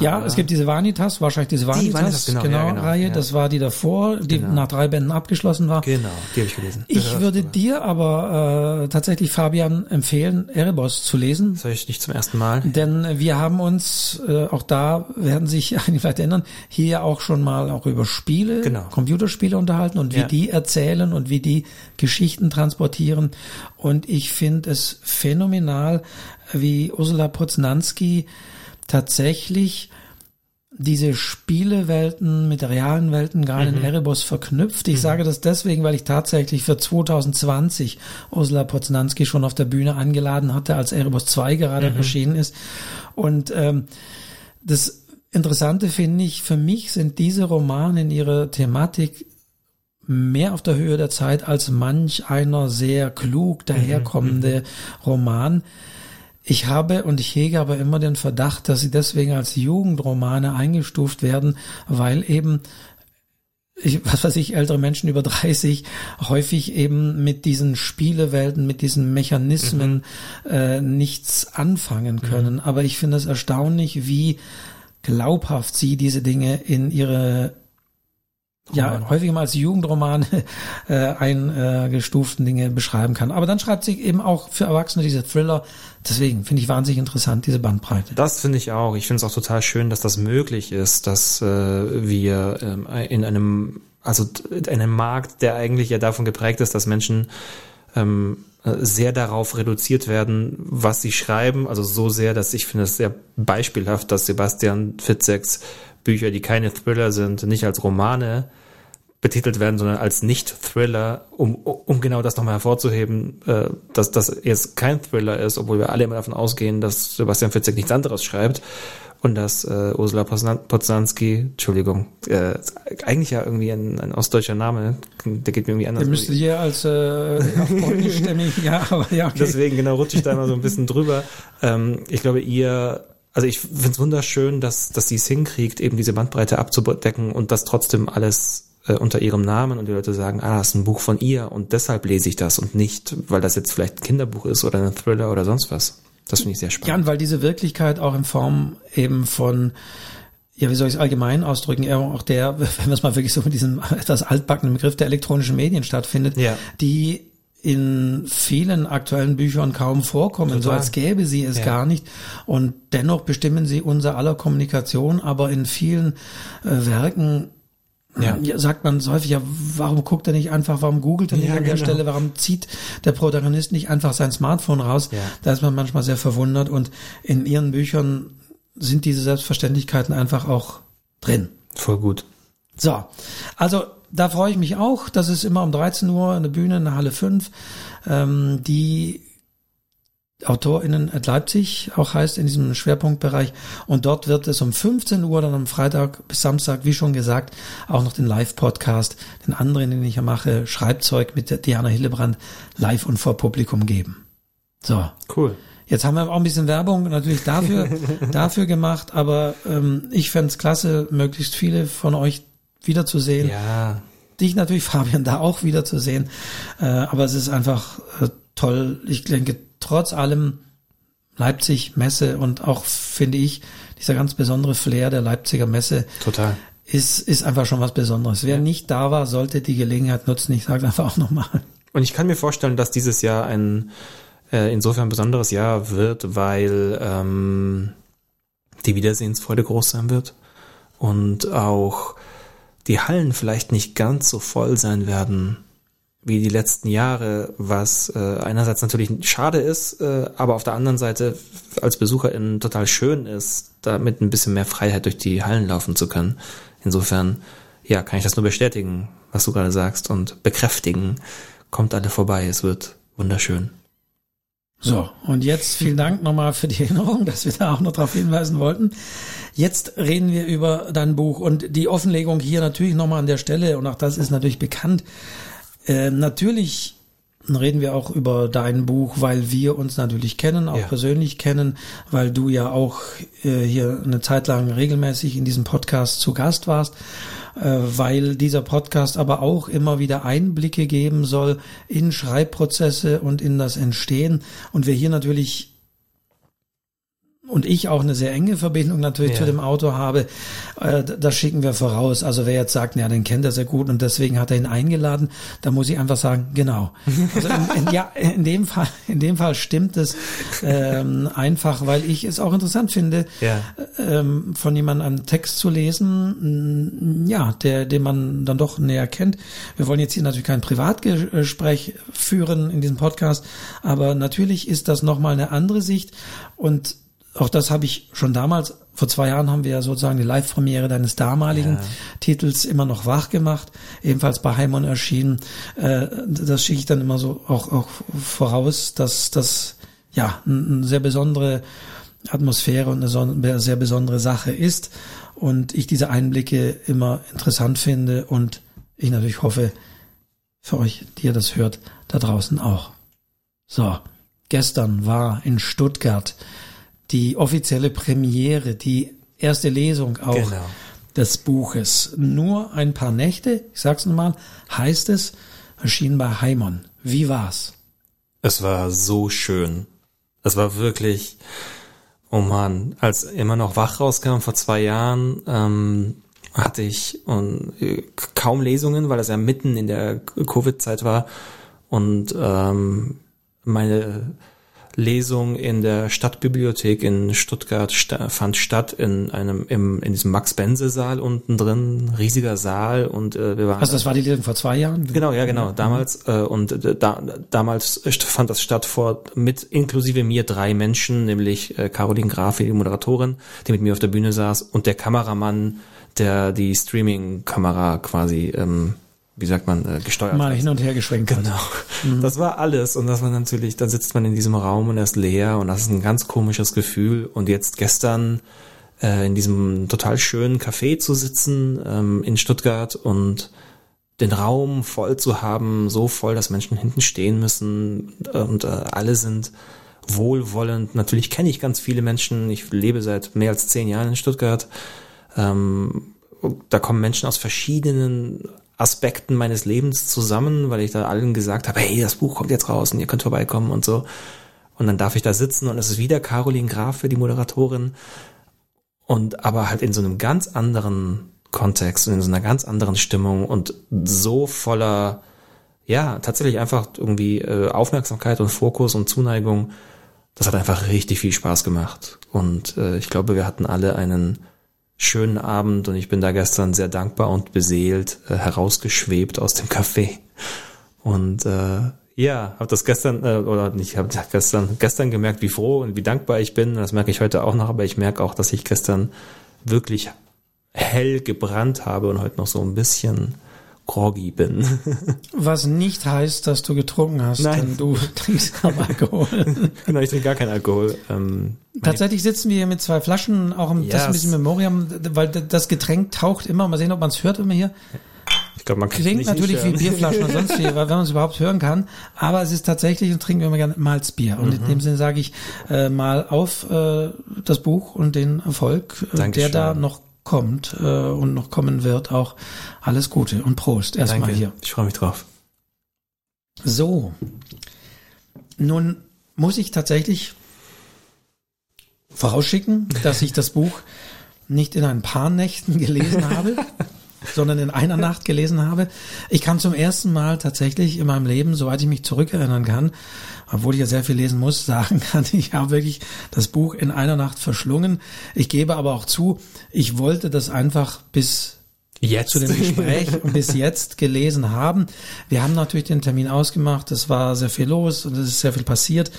Ja, ah. es gibt diese Vanitas, wahrscheinlich diese Vanitas, die Vanitas genau, genau, ja, genau Reihe, ja. das war die davor, die genau. nach drei Bänden abgeschlossen war. Genau, die habe ich gelesen. Ich das würde dir aber äh, tatsächlich, Fabian, empfehlen, Erebos zu lesen. Das höre ich nicht zum ersten Mal. Denn wir haben uns, äh, auch da werden sich (laughs) einige vielleicht ändern, hier auch schon mal auch über Spiele, genau. Computerspiele unterhalten und wie ja. die erzählen und wie die Geschichten transportieren. Und ich finde es phänomenal, wie Ursula Poznanski tatsächlich diese Spielewelten mit realen Welten gerade mhm. in Erebos verknüpft. Ich mhm. sage das deswegen, weil ich tatsächlich für 2020 Ursula Poznanski schon auf der Bühne eingeladen hatte, als Erebos 2 gerade mhm. erschienen ist. Und ähm, das Interessante finde ich, für mich sind diese Romane in ihrer Thematik mehr auf der Höhe der Zeit als manch einer sehr klug daherkommende mhm. Roman ich habe und ich hege aber immer den Verdacht, dass sie deswegen als Jugendromane eingestuft werden, weil eben ich, (laughs) was weiß ich, ältere Menschen über 30 häufig eben mit diesen Spielewelten, mit diesen Mechanismen mhm. äh, nichts anfangen mhm. können. Mhm. Aber ich finde es erstaunlich, wie glaubhaft sie diese Dinge in ihre ja, häufig mal als Jugendroman (laughs) äh, eingestuften Dinge beschreiben kann. Aber dann schreibt sie eben auch für Erwachsene diese Thriller. Deswegen finde ich wahnsinnig interessant, diese Bandbreite. Das finde ich auch. Ich finde es auch total schön, dass das möglich ist, dass äh, wir ähm, in einem, also in einem Markt, der eigentlich ja davon geprägt ist, dass Menschen ähm, sehr darauf reduziert werden, was sie schreiben. Also so sehr, dass ich finde es sehr beispielhaft, dass Sebastian Fitzeks Bücher, die keine Thriller sind, nicht als Romane betitelt werden, sondern als Nicht-Thriller, um, um genau das nochmal hervorzuheben, äh, dass das jetzt kein Thriller ist, obwohl wir alle immer davon ausgehen, dass Sebastian Fitzek nichts anderes schreibt und dass äh, Ursula Poznanski, Entschuldigung, äh, eigentlich ja irgendwie ein, ein ostdeutscher Name, der geht mir irgendwie anders. Der müsste hier als äh, polnischstämmig, (laughs) ja, aber ja. Okay. Deswegen genau rutsche ich da immer so ein bisschen drüber. Ähm, ich glaube, ihr also ich finde es wunderschön, dass, dass sie es hinkriegt, eben diese Bandbreite abzudecken und das trotzdem alles äh, unter ihrem Namen und die Leute sagen, ah, das ist ein Buch von ihr und deshalb lese ich das und nicht, weil das jetzt vielleicht ein Kinderbuch ist oder ein Thriller oder sonst was. Das finde ich sehr spannend. Ja, und weil diese Wirklichkeit auch in Form eben von ja, wie soll ich es allgemein ausdrücken, eher auch der, (laughs) wenn wir es mal wirklich so mit diesem (laughs) etwas altbackenen Begriff der elektronischen Medien stattfindet, ja. die in vielen aktuellen Büchern kaum vorkommen, Total. so als gäbe sie es ja. gar nicht. Und dennoch bestimmen sie unser aller Kommunikation, aber in vielen äh, Werken ja. sagt man so häufig, ja, warum guckt er nicht einfach, warum googelt er nicht Ja, an der genau. Stelle, warum zieht der Protagonist nicht einfach sein Smartphone raus? Ja. Da ist man manchmal sehr verwundert und in ihren Büchern sind diese Selbstverständlichkeiten einfach auch drin. Voll gut. So, also da freue ich mich auch. Das ist immer um 13 Uhr eine Bühne in der Halle 5. Ähm, die AutorInnen at Leipzig auch heißt in diesem Schwerpunktbereich. Und dort wird es um 15 Uhr dann am Freitag bis Samstag, wie schon gesagt, auch noch den Live-Podcast, den anderen, den ich ja mache, Schreibzeug mit der Diana Hillebrand live und vor Publikum geben. So. Cool. Jetzt haben wir auch ein bisschen Werbung natürlich dafür, (laughs) dafür gemacht, aber ähm, ich fänd's klasse, möglichst viele von euch wiederzusehen. Ja, Dich natürlich, (laughs) Fabian, da auch wiederzusehen. Äh, aber es ist einfach äh, toll. Ich denke, trotz allem Leipzig Messe und auch, finde ich, dieser ganz besondere Flair der Leipziger Messe total. ist, ist einfach schon was Besonderes. Wer nicht da war, sollte die Gelegenheit nutzen. Ich sage einfach auch nochmal. Und ich kann mir vorstellen, dass dieses Jahr ein äh, insofern besonderes Jahr wird, weil ähm, die Wiedersehensfreude groß sein wird und auch die Hallen vielleicht nicht ganz so voll sein werden wie die letzten Jahre, was äh, einerseits natürlich schade ist, äh, aber auf der anderen Seite als Besucherin total schön ist, damit ein bisschen mehr Freiheit durch die Hallen laufen zu können. Insofern, ja, kann ich das nur bestätigen, was du gerade sagst und bekräftigen. Kommt alle vorbei, es wird wunderschön. So, und jetzt vielen Dank nochmal für die Erinnerung, dass wir da auch noch darauf hinweisen wollten. Jetzt reden wir über dein Buch und die Offenlegung hier natürlich nochmal an der Stelle, und auch das ist natürlich bekannt. Äh, natürlich reden wir auch über dein Buch, weil wir uns natürlich kennen, auch Ja. persönlich kennen, weil du ja auch äh, hier eine Zeit lang regelmäßig in diesem Podcast zu Gast warst, äh, weil dieser Podcast aber auch immer wieder Einblicke geben soll in Schreibprozesse und in das Entstehen und wir hier natürlich und ich auch eine sehr enge Verbindung natürlich Ja. zu dem Autor habe, äh, das schicken wir voraus. Also wer jetzt sagt, ja, den kennt er sehr gut und deswegen hat er ihn eingeladen, da muss ich einfach sagen, genau. Also in, in, ja, in dem Fall, in dem Fall stimmt es ähm, einfach, weil ich es auch interessant finde, Ja. ähm, von jemandem einen Text zu lesen, ja, der, den man dann doch näher kennt. Wir wollen jetzt hier natürlich kein Privatgespräch führen in diesem Podcast, aber natürlich ist das nochmal eine andere Sicht und auch das habe ich schon damals, vor zwei Jahren haben wir ja sozusagen die Live-Premiere deines damaligen Ja. Titels immer noch wach gemacht, ebenfalls bei Heimon erschienen. Äh, das schicke ich dann immer so auch, auch voraus, dass das ja eine sehr besondere Atmosphäre und eine sehr besondere Sache ist und ich diese Einblicke immer interessant finde und ich natürlich hoffe, für euch, die ihr das hört, da draußen auch. So, gestern war in Stuttgart die offizielle Premiere, die erste Lesung auch Genau. des Buches. Nur ein paar Nächte, ich sag's nochmal, heißt es, erschienen bei Heimon. Wie war's? Es war so schön. Es war wirklich, oh man, als immer noch wach rauskam vor zwei Jahren, ähm, hatte ich und, äh, kaum Lesungen, weil das ja mitten in der Covid-Zeit war. Und ähm, meine Lesung in der Stadtbibliothek in Stuttgart sta fand statt in einem im in diesem Max Bense Saal unten drin riesiger Saal und äh, wir waren Also das war die Lesung vor zwei Jahren? Genau, ja, genau. Damals äh, und äh, da, damals fand das statt vor mit inklusive mir drei Menschen, nämlich äh, Caroline Graf, die Moderatorin, die mit mir auf der Bühne saß, und der Kameramann, der die Streaming-Kamera quasi, ähm, wie sagt man, äh, gesteuert Mal hin und her geschwenkt. Genau. Das war alles und das war natürlich, dann sitzt man in diesem Raum und er ist leer und das ist ein ganz komisches Gefühl. Und jetzt gestern äh, in diesem total schönen Café zu sitzen ähm, in Stuttgart und den Raum voll zu haben, so voll, dass Menschen hinten stehen müssen und äh, alle sind wohlwollend. Natürlich kenne ich ganz viele Menschen. Ich lebe seit mehr als zehn Jahren in Stuttgart. Ähm, da kommen Menschen aus verschiedenen Aspekten meines Lebens zusammen, weil ich da allen gesagt habe, hey, das Buch kommt jetzt raus und ihr könnt vorbeikommen und so. Und dann darf ich da sitzen und es ist wieder Caroline Graf für die Moderatorin. Und aber halt in so einem ganz anderen Kontext und in so einer ganz anderen Stimmung und so voller, ja, tatsächlich einfach irgendwie äh, Aufmerksamkeit und Fokus und Zuneigung. Das hat einfach richtig viel Spaß gemacht. Und äh, ich glaube, wir hatten alle einen schönen Abend und ich bin da gestern sehr dankbar und beseelt äh, herausgeschwebt aus dem Café. Und äh, ja, habe das gestern äh, oder nicht, habe gestern gestern gemerkt, wie froh und wie dankbar ich bin. Das merke ich heute auch noch, aber ich merke auch, dass ich gestern wirklich hell gebrannt habe und heute noch so ein bisschen groggy bin. (laughs) Was nicht heißt, dass du getrunken hast, Nein. denn du (laughs) trinkst am Alkohol. (laughs) genau, ich trinke gar keinen Alkohol. Ähm, Tatsächlich sitzen wir hier mit zwei Flaschen, auch im, das ist ein bisschen Yes. Memoriam, weil das Getränk taucht immer. Mal sehen, ob man es hört immer hier. ich glaube, man kann Klingt natürlich wie. Bierflaschen und sonst wie, weil wenn man es überhaupt hören kann. Aber es ist tatsächlich, und trinken wir immer gerne Malzbier. Und Mhm. in dem Sinne sage ich äh, mal auf äh, das Buch und den Erfolg, äh, der Dankeschön. da noch kommt äh, und noch kommen wird. Auch alles Gute und Prost erstmal hier. ich freue mich drauf. So. Nun muss ich tatsächlich vorausschicken, dass ich das Buch nicht in ein paar Nächten gelesen habe, (laughs) sondern in einer Nacht gelesen habe. Ich kann zum ersten Mal tatsächlich in meinem Leben, soweit ich mich zurückerinnern kann, obwohl ich ja sehr viel lesen muss, (laughs) sagen kann, ich habe wirklich das Buch in einer Nacht verschlungen. Ich gebe aber auch zu, ich wollte das einfach bis Jetzt. zu dem Gespräch (laughs) und bis jetzt gelesen haben. Wir haben natürlich den Termin ausgemacht, es war sehr viel los und es ist sehr viel passiert.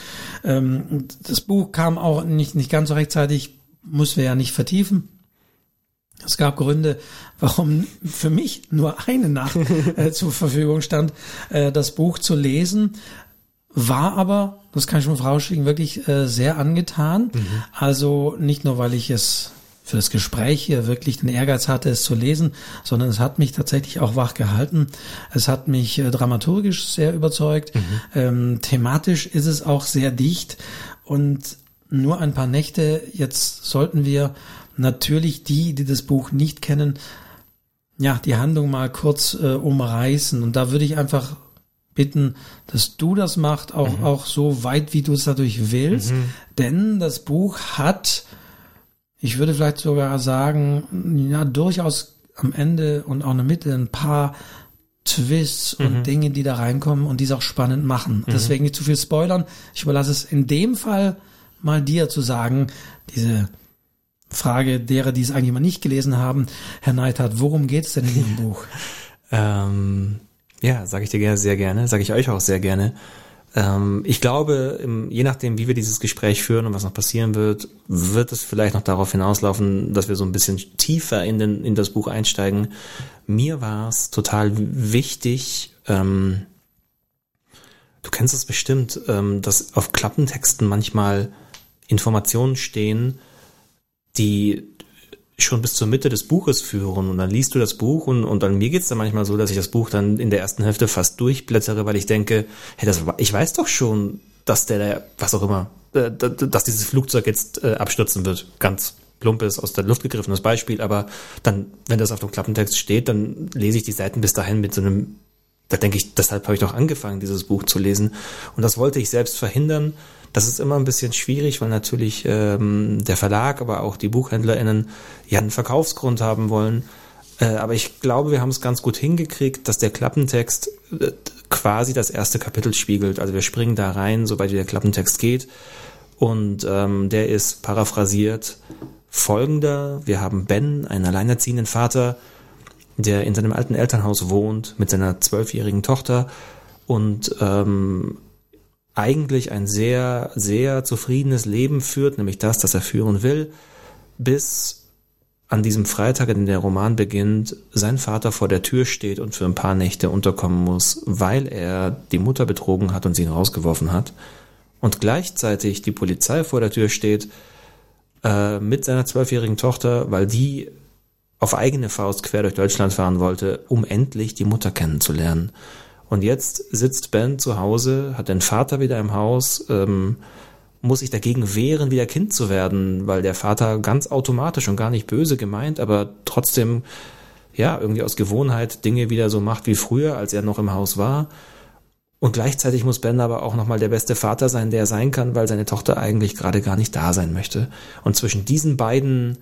Ähm, Das Buch kam auch nicht, nicht ganz so rechtzeitig, muss wir ja nicht vertiefen. Es gab Gründe, warum für mich nur eine Nacht (laughs) äh, zur Verfügung stand, äh, das Buch zu lesen. War aber, das kann ich schon vorausschicken, wirklich äh, sehr angetan. Also nicht nur, weil ich es für das Gespräch hier wirklich den Ehrgeiz hatte, es zu lesen, sondern es hat mich tatsächlich auch wach gehalten. Es hat mich äh, dramaturgisch sehr überzeugt. Ähm, thematisch ist es auch sehr dicht und nur ein paar Nächte. Jetzt sollten wir natürlich die, die das Buch nicht kennen, ja, die Handlung mal kurz äh, umreißen. Und da würde ich einfach bitten, dass du das machst, auch, auch so weit, wie du es dadurch willst. Denn das Buch hat, ich würde vielleicht sogar sagen, ja, durchaus am Ende und auch in der Mitte ein paar Twists und Dinge, die da reinkommen und die es auch spannend machen. Deswegen nicht zu viel spoilern. Ich überlasse es in dem Fall mal dir zu sagen, diese Frage derer, die es eigentlich mal nicht gelesen haben, Herr Neidhardt, worum geht es denn in Ihrem Buch? (laughs) Ähm, ja, sage ich dir gerne, sehr gerne, sage ich euch auch sehr gerne. Ähm, ich glaube, im, je nachdem, wie wir dieses Gespräch führen und was noch passieren wird, wird es vielleicht noch darauf hinauslaufen, dass wir so ein bisschen tiefer in, den, in das Buch einsteigen. Mir war es total wichtig, ähm, du kennst es bestimmt, ähm, dass auf Klappentexten manchmal Informationen stehen, die schon bis zur Mitte des Buches führen und dann liest du das Buch und, und dann mir geht's dann manchmal so, dass ich das Buch dann in der ersten Hälfte fast durchblättere, weil ich denke, hey, das, ich weiß doch schon, dass der, was auch immer, äh, da- da- dass dieses Flugzeug jetzt äh, abstürzen wird. Ganz plumpes, aus der Luft gegriffenes Beispiel, aber dann, wenn das auf dem Klappentext steht, dann lese ich die Seiten bis dahin mit so einem, da denke ich, deshalb habe ich doch angefangen, dieses Buch zu lesen. Und das wollte ich selbst verhindern. Das ist immer ein bisschen schwierig, weil natürlich ähm, der Verlag, aber auch die BuchhändlerInnen ja einen Verkaufsgrund haben wollen. Äh, aber ich glaube, wir haben es ganz gut hingekriegt, dass der Klappentext äh, quasi das erste Kapitel spiegelt. Also wir springen da rein, sobald der Klappentext geht. Und ähm, der ist paraphrasiert folgender. Wir haben Ben, einen alleinerziehenden Vater, der in seinem alten Elternhaus wohnt mit seiner zwölfjährigen Tochter und ähm, eigentlich ein sehr, sehr zufriedenes Leben führt, nämlich das, das er führen will, bis an diesem Freitag, in dem der Roman beginnt, sein Vater vor der Tür steht und für ein paar Nächte unterkommen muss, weil er die Mutter betrogen hat und sie ihn rausgeworfen hat. Und gleichzeitig die Polizei vor der Tür steht äh, mit seiner zwölfjährigen Tochter, weil die auf eigene Faust quer durch Deutschland fahren wollte, um endlich die Mutter kennenzulernen. Und jetzt sitzt Ben zu Hause, hat den Vater wieder im Haus, ähm, muss sich dagegen wehren, wieder Kind zu werden, weil der Vater ganz automatisch und gar nicht böse gemeint, aber trotzdem, ja, irgendwie aus Gewohnheit Dinge wieder so macht wie früher, als er noch im Haus war. Und gleichzeitig muss Ben aber auch nochmal der beste Vater sein, der er sein kann, weil seine Tochter eigentlich gerade gar nicht da sein möchte. Und zwischen diesen beiden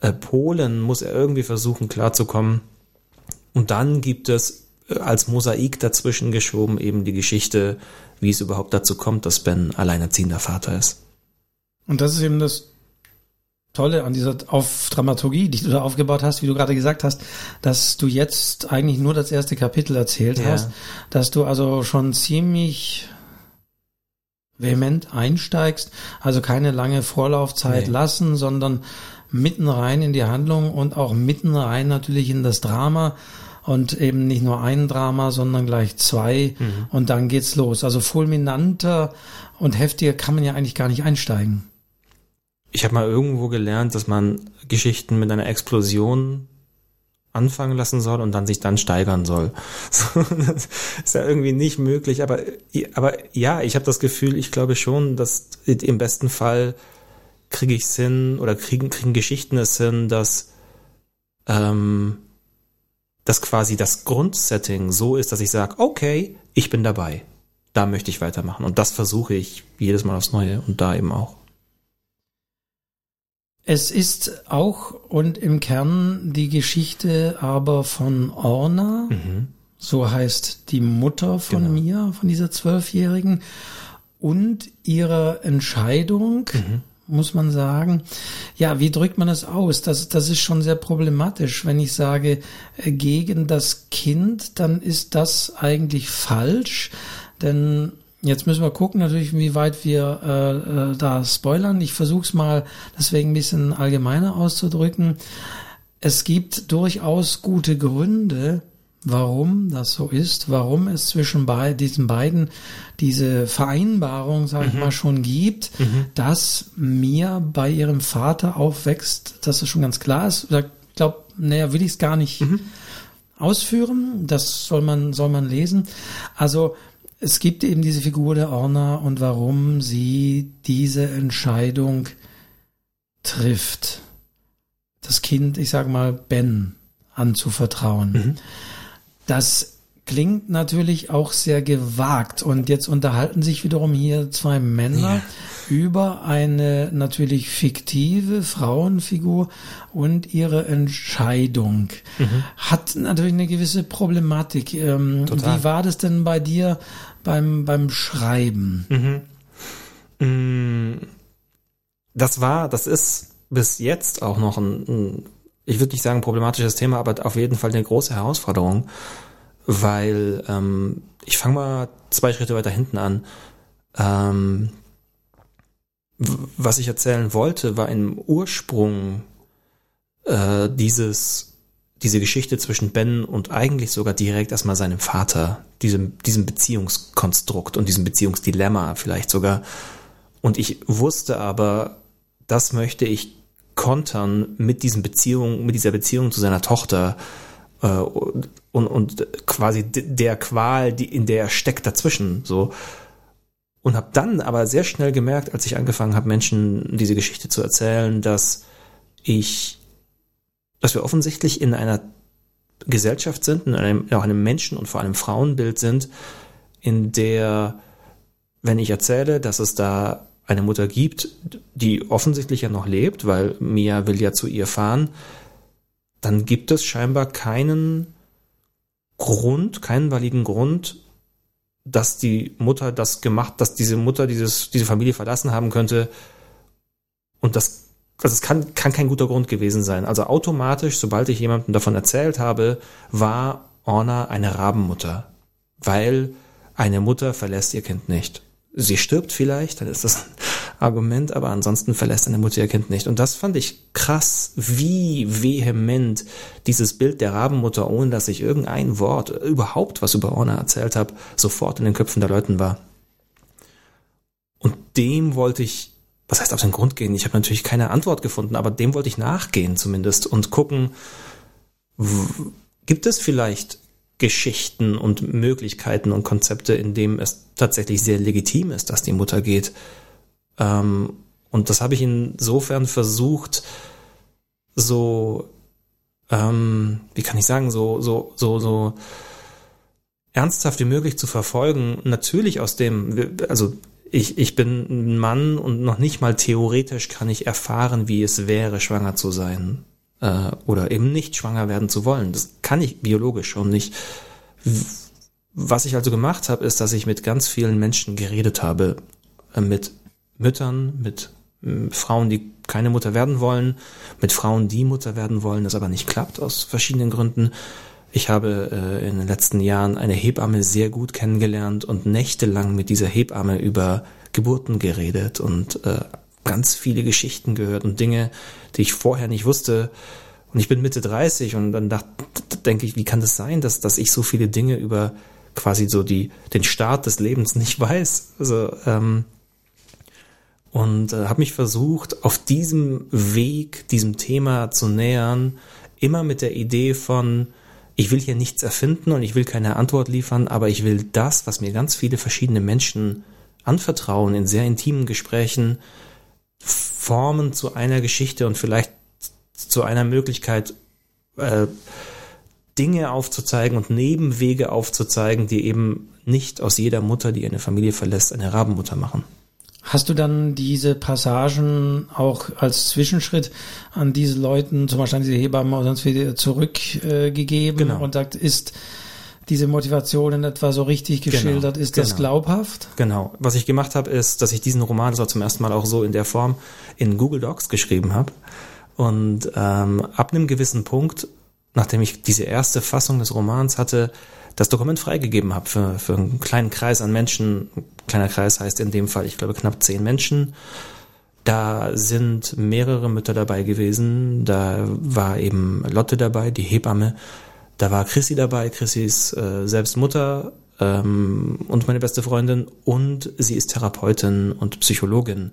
äh, Polen muss er irgendwie versuchen klarzukommen. Und dann gibt es als Mosaik dazwischen geschoben eben die Geschichte, wie es überhaupt dazu kommt, dass Ben alleinerziehender Vater ist. Und das ist eben das Tolle an dieser auf Dramaturgie, die du da aufgebaut hast, wie du gerade gesagt hast, dass du jetzt eigentlich nur das erste Kapitel erzählt Ja. hast, dass du also schon ziemlich vehement einsteigst, also keine lange Vorlaufzeit Nee. lassen, sondern mitten rein in die Handlung und auch mitten rein natürlich in das Drama und eben nicht nur ein Drama, sondern gleich zwei Mhm. und dann geht's los. Also fulminanter und heftiger kann man ja eigentlich gar nicht einsteigen. Ich habe mal irgendwo gelernt, dass man Geschichten mit einer Explosion anfangen lassen soll und dann sich dann steigern soll. (laughs) So, das ist ja irgendwie nicht möglich, aber, aber ja, ich habe das Gefühl, ich glaube schon, dass im besten Fall kriege ich es hin oder kriegen, kriegen Geschichten es hin, dass, ähm, dass quasi das Grundsetting so ist, dass ich sage, okay, ich bin dabei. Da möchte ich weitermachen. Und das versuche ich jedes Mal aufs Neue und da eben auch. Es ist auch und im Kern die Geschichte aber von Orna, Mhm. so heißt die Mutter von Genau. mir, von dieser Zwölfjährigen, und ihrer Entscheidung, Mhm. Muss man sagen. Ja, wie drückt man das aus? Das, das ist schon sehr problematisch. Wenn ich sage äh, gegen das Kind, dann ist das eigentlich falsch, denn Jetzt müssen wir gucken, natürlich, wie weit wir äh, äh, da spoilern. Ich versuche es mal deswegen ein bisschen allgemeiner auszudrücken. Es gibt durchaus gute Gründe, warum das so ist, warum es zwischen bei diesen beiden diese Vereinbarung, sage ich mal, schon gibt, dass Mia bei ihrem Vater aufwächst. Das ist schon ganz klar. Ist. Ich glaube, naja, will ich es gar nicht ausführen. Das soll man soll man lesen. Also es gibt eben diese Figur der Orna und warum sie diese Entscheidung trifft, das Kind, ich sage mal, Ben anzuvertrauen. Das klingt natürlich auch sehr gewagt und jetzt unterhalten sich wiederum hier zwei Männer Ja. über eine natürlich fiktive Frauenfigur und ihre Entscheidung. Hat natürlich eine gewisse Problematik. Ähm, wie war das denn bei dir beim, beim Schreiben? Mm, Das war, das ist bis jetzt auch noch ein, ein ich würde nicht sagen problematisches Thema, aber auf jeden Fall eine große Herausforderung, weil ähm, ich fange mal zwei Schritte weiter hinten an. Ähm, was ich erzählen wollte, war im Ursprung äh, dieses diese Geschichte zwischen Ben und eigentlich sogar direkt erstmal seinem Vater, diesem, diesem Beziehungskonstrukt und diesem Beziehungsdilemma vielleicht sogar. Und ich wusste aber, das möchte ich kontern mit diesen Beziehungen, mit dieser Beziehung zu seiner Tochter äh, und, und quasi der Qual, die in der er steckt dazwischen. So und habe dann aber sehr schnell gemerkt, als ich angefangen habe, Menschen diese Geschichte zu erzählen, dass ich, dass wir offensichtlich in einer Gesellschaft sind, in einem, auch einem Menschen- und vor allem Frauenbild sind, in der, wenn ich erzähle, dass es da eine Mutter gibt, die offensichtlich ja noch lebt, weil Mia will ja zu ihr fahren, dann gibt es scheinbar keinen Grund, keinen validen Grund, dass die Mutter das gemacht, dass diese Mutter dieses, diese Familie verlassen haben könnte. Und das, also es kann, kann kein guter Grund gewesen sein. Also automatisch, sobald ich jemandem davon erzählt habe, war Orna eine Rabenmutter. Weil eine Mutter verlässt ihr Kind nicht. Sie stirbt vielleicht, dann ist das ein Argument, aber ansonsten verlässt eine Mutter ihr Kind nicht. Und das fand ich krass, wie vehement dieses Bild der Rabenmutter, ohne dass ich irgendein Wort, überhaupt was über Orna erzählt habe, sofort in den Köpfen der Leuten war. Und dem wollte ich, was heißt auf den Grund gehen? Ich habe natürlich keine Antwort gefunden, aber dem wollte ich nachgehen zumindest und gucken, gibt es vielleicht Geschichten und Möglichkeiten und Konzepte, in dem es tatsächlich sehr legitim ist, dass die Mutter geht. Ähm, und das habe ich insofern versucht, so, ähm, wie kann ich sagen, so, so, so, so ernsthaft wie möglich zu verfolgen. Natürlich aus dem, also ich, ich bin ein Mann und noch nicht mal theoretisch kann ich erfahren, wie es wäre, schwanger zu sein äh, oder eben nicht schwanger werden zu wollen. Das kann ich biologisch schon nicht. Was ich also gemacht habe, ist, dass ich mit ganz vielen Menschen geredet habe, äh, mit Müttern, mit Frauen, die keine Mutter werden wollen, mit Frauen, die Mutter werden wollen, das aber nicht klappt aus verschiedenen Gründen. Ich habe äh, in den letzten Jahren eine Hebamme sehr gut kennengelernt und nächtelang mit dieser Hebamme über Geburten geredet und äh, ganz viele Geschichten gehört und Dinge, die ich vorher nicht wusste. Und ich bin Mitte 30 und dann dachte, denke ich, wie kann das sein, dass, dass ich so viele Dinge über quasi so die, den Start des Lebens nicht (laughs) weiß? Also, ähm, und äh, habe mich versucht, auf diesem Weg, diesem Thema zu nähern, immer mit der Idee von, ich will hier nichts erfinden und ich will keine Antwort liefern, aber ich will das, was mir ganz viele verschiedene Menschen anvertrauen in sehr intimen Gesprächen, formen zu einer Geschichte und vielleicht zu einer Möglichkeit, äh, Dinge aufzuzeigen und Nebenwege aufzuzeigen, die eben nicht aus jeder Mutter, die eine Familie verlässt, eine Rabenmutter machen. Hast du dann diese Passagen auch als Zwischenschritt an diese Leuten, zum Beispiel an diese Hebammen oder sonst wieder zurückgegeben äh, genau. und sagt, ist diese Motivation in etwa so richtig genau, geschildert, genau, ist das genau. glaubhaft? Genau. Was ich gemacht habe, ist, dass ich diesen Roman, das war zum ersten Mal auch so in der Form, in Google Docs geschrieben habe. Und ähm, ab einem gewissen Punkt, nachdem ich diese erste Fassung des Romans hatte, das Dokument freigegeben habe für, für einen kleinen Kreis an Menschen. Kleiner Kreis heißt in dem Fall, ich glaube, knapp zehn Menschen. Da sind mehrere Mütter dabei gewesen. Da war eben Lotte dabei, die Hebamme. Da war Chrissy dabei. Chrissy ist äh, selbst Mutter ähm, und meine beste Freundin. Und sie ist Therapeutin und Psychologin.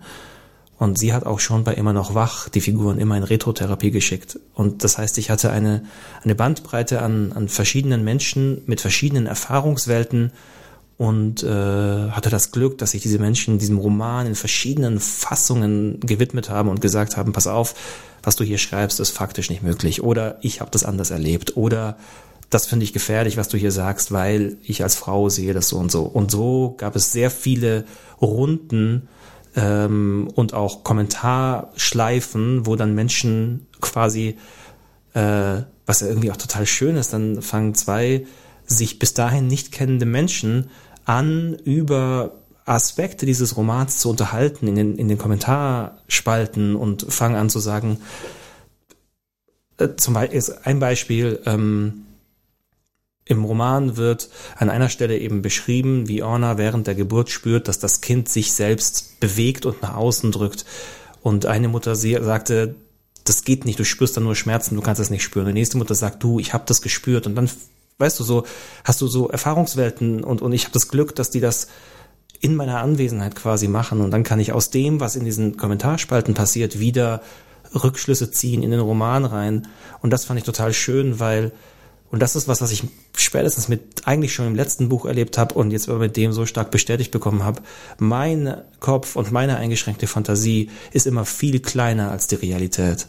Und sie hat auch schon bei immer noch wach die Figuren immer in Retrotherapie geschickt. Und das heißt, ich hatte eine, eine Bandbreite an, an verschiedenen Menschen mit verschiedenen Erfahrungswelten und äh, hatte das Glück, dass sich diese Menschen diesem Roman in verschiedenen Fassungen gewidmet haben und gesagt haben, pass auf, was du hier schreibst, ist faktisch nicht möglich. Oder ich habe das anders erlebt. Oder das finde ich gefährlich, was du hier sagst, weil ich als Frau sehe das so und so. Und so gab es sehr viele Runden, ähm, und auch Kommentarschleifen, wo dann Menschen quasi, äh, was ja irgendwie auch total schön ist, dann fangen zwei sich bis dahin nicht kennende Menschen an, über Aspekte dieses Romans zu unterhalten in den, in den Kommentarspalten und fangen an zu sagen, äh, zum Beispiel ein Beispiel, ähm, im Roman wird an einer Stelle eben beschrieben, wie Orna während der Geburt spürt, dass das Kind sich selbst bewegt und nach außen drückt. Und eine Mutter sagte, das geht nicht, du spürst da nur Schmerzen, du kannst das nicht spüren. Die nächste Mutter sagt, du, ich habe das gespürt. Und dann, weißt du, so hast du so Erfahrungswelten und, und ich habe das Glück, dass die das in meiner Anwesenheit quasi machen. Und dann kann ich aus dem, was in diesen Kommentarspalten passiert, wieder Rückschlüsse ziehen in den Roman rein. Und das fand ich total schön, weil und das ist was, was ich spätestens mit eigentlich schon im letzten Buch erlebt habe und jetzt aber mit dem so stark bestätigt bekommen habe. Mein Kopf und meine eingeschränkte Fantasie ist immer viel kleiner als die Realität.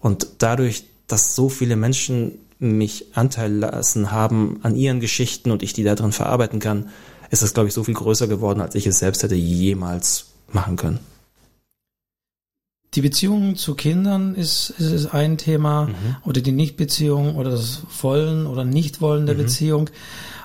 Und dadurch, dass so viele Menschen mich Anteil lassen haben an ihren Geschichten und ich die da drin verarbeiten kann, ist das, glaube ich, so viel größer geworden, als ich es selbst hätte jemals machen können. Die Beziehung zu Kindern ist, ist, ist ein Thema mhm. oder die Nichtbeziehung oder das Wollen oder Nichtwollen der mhm. Beziehung.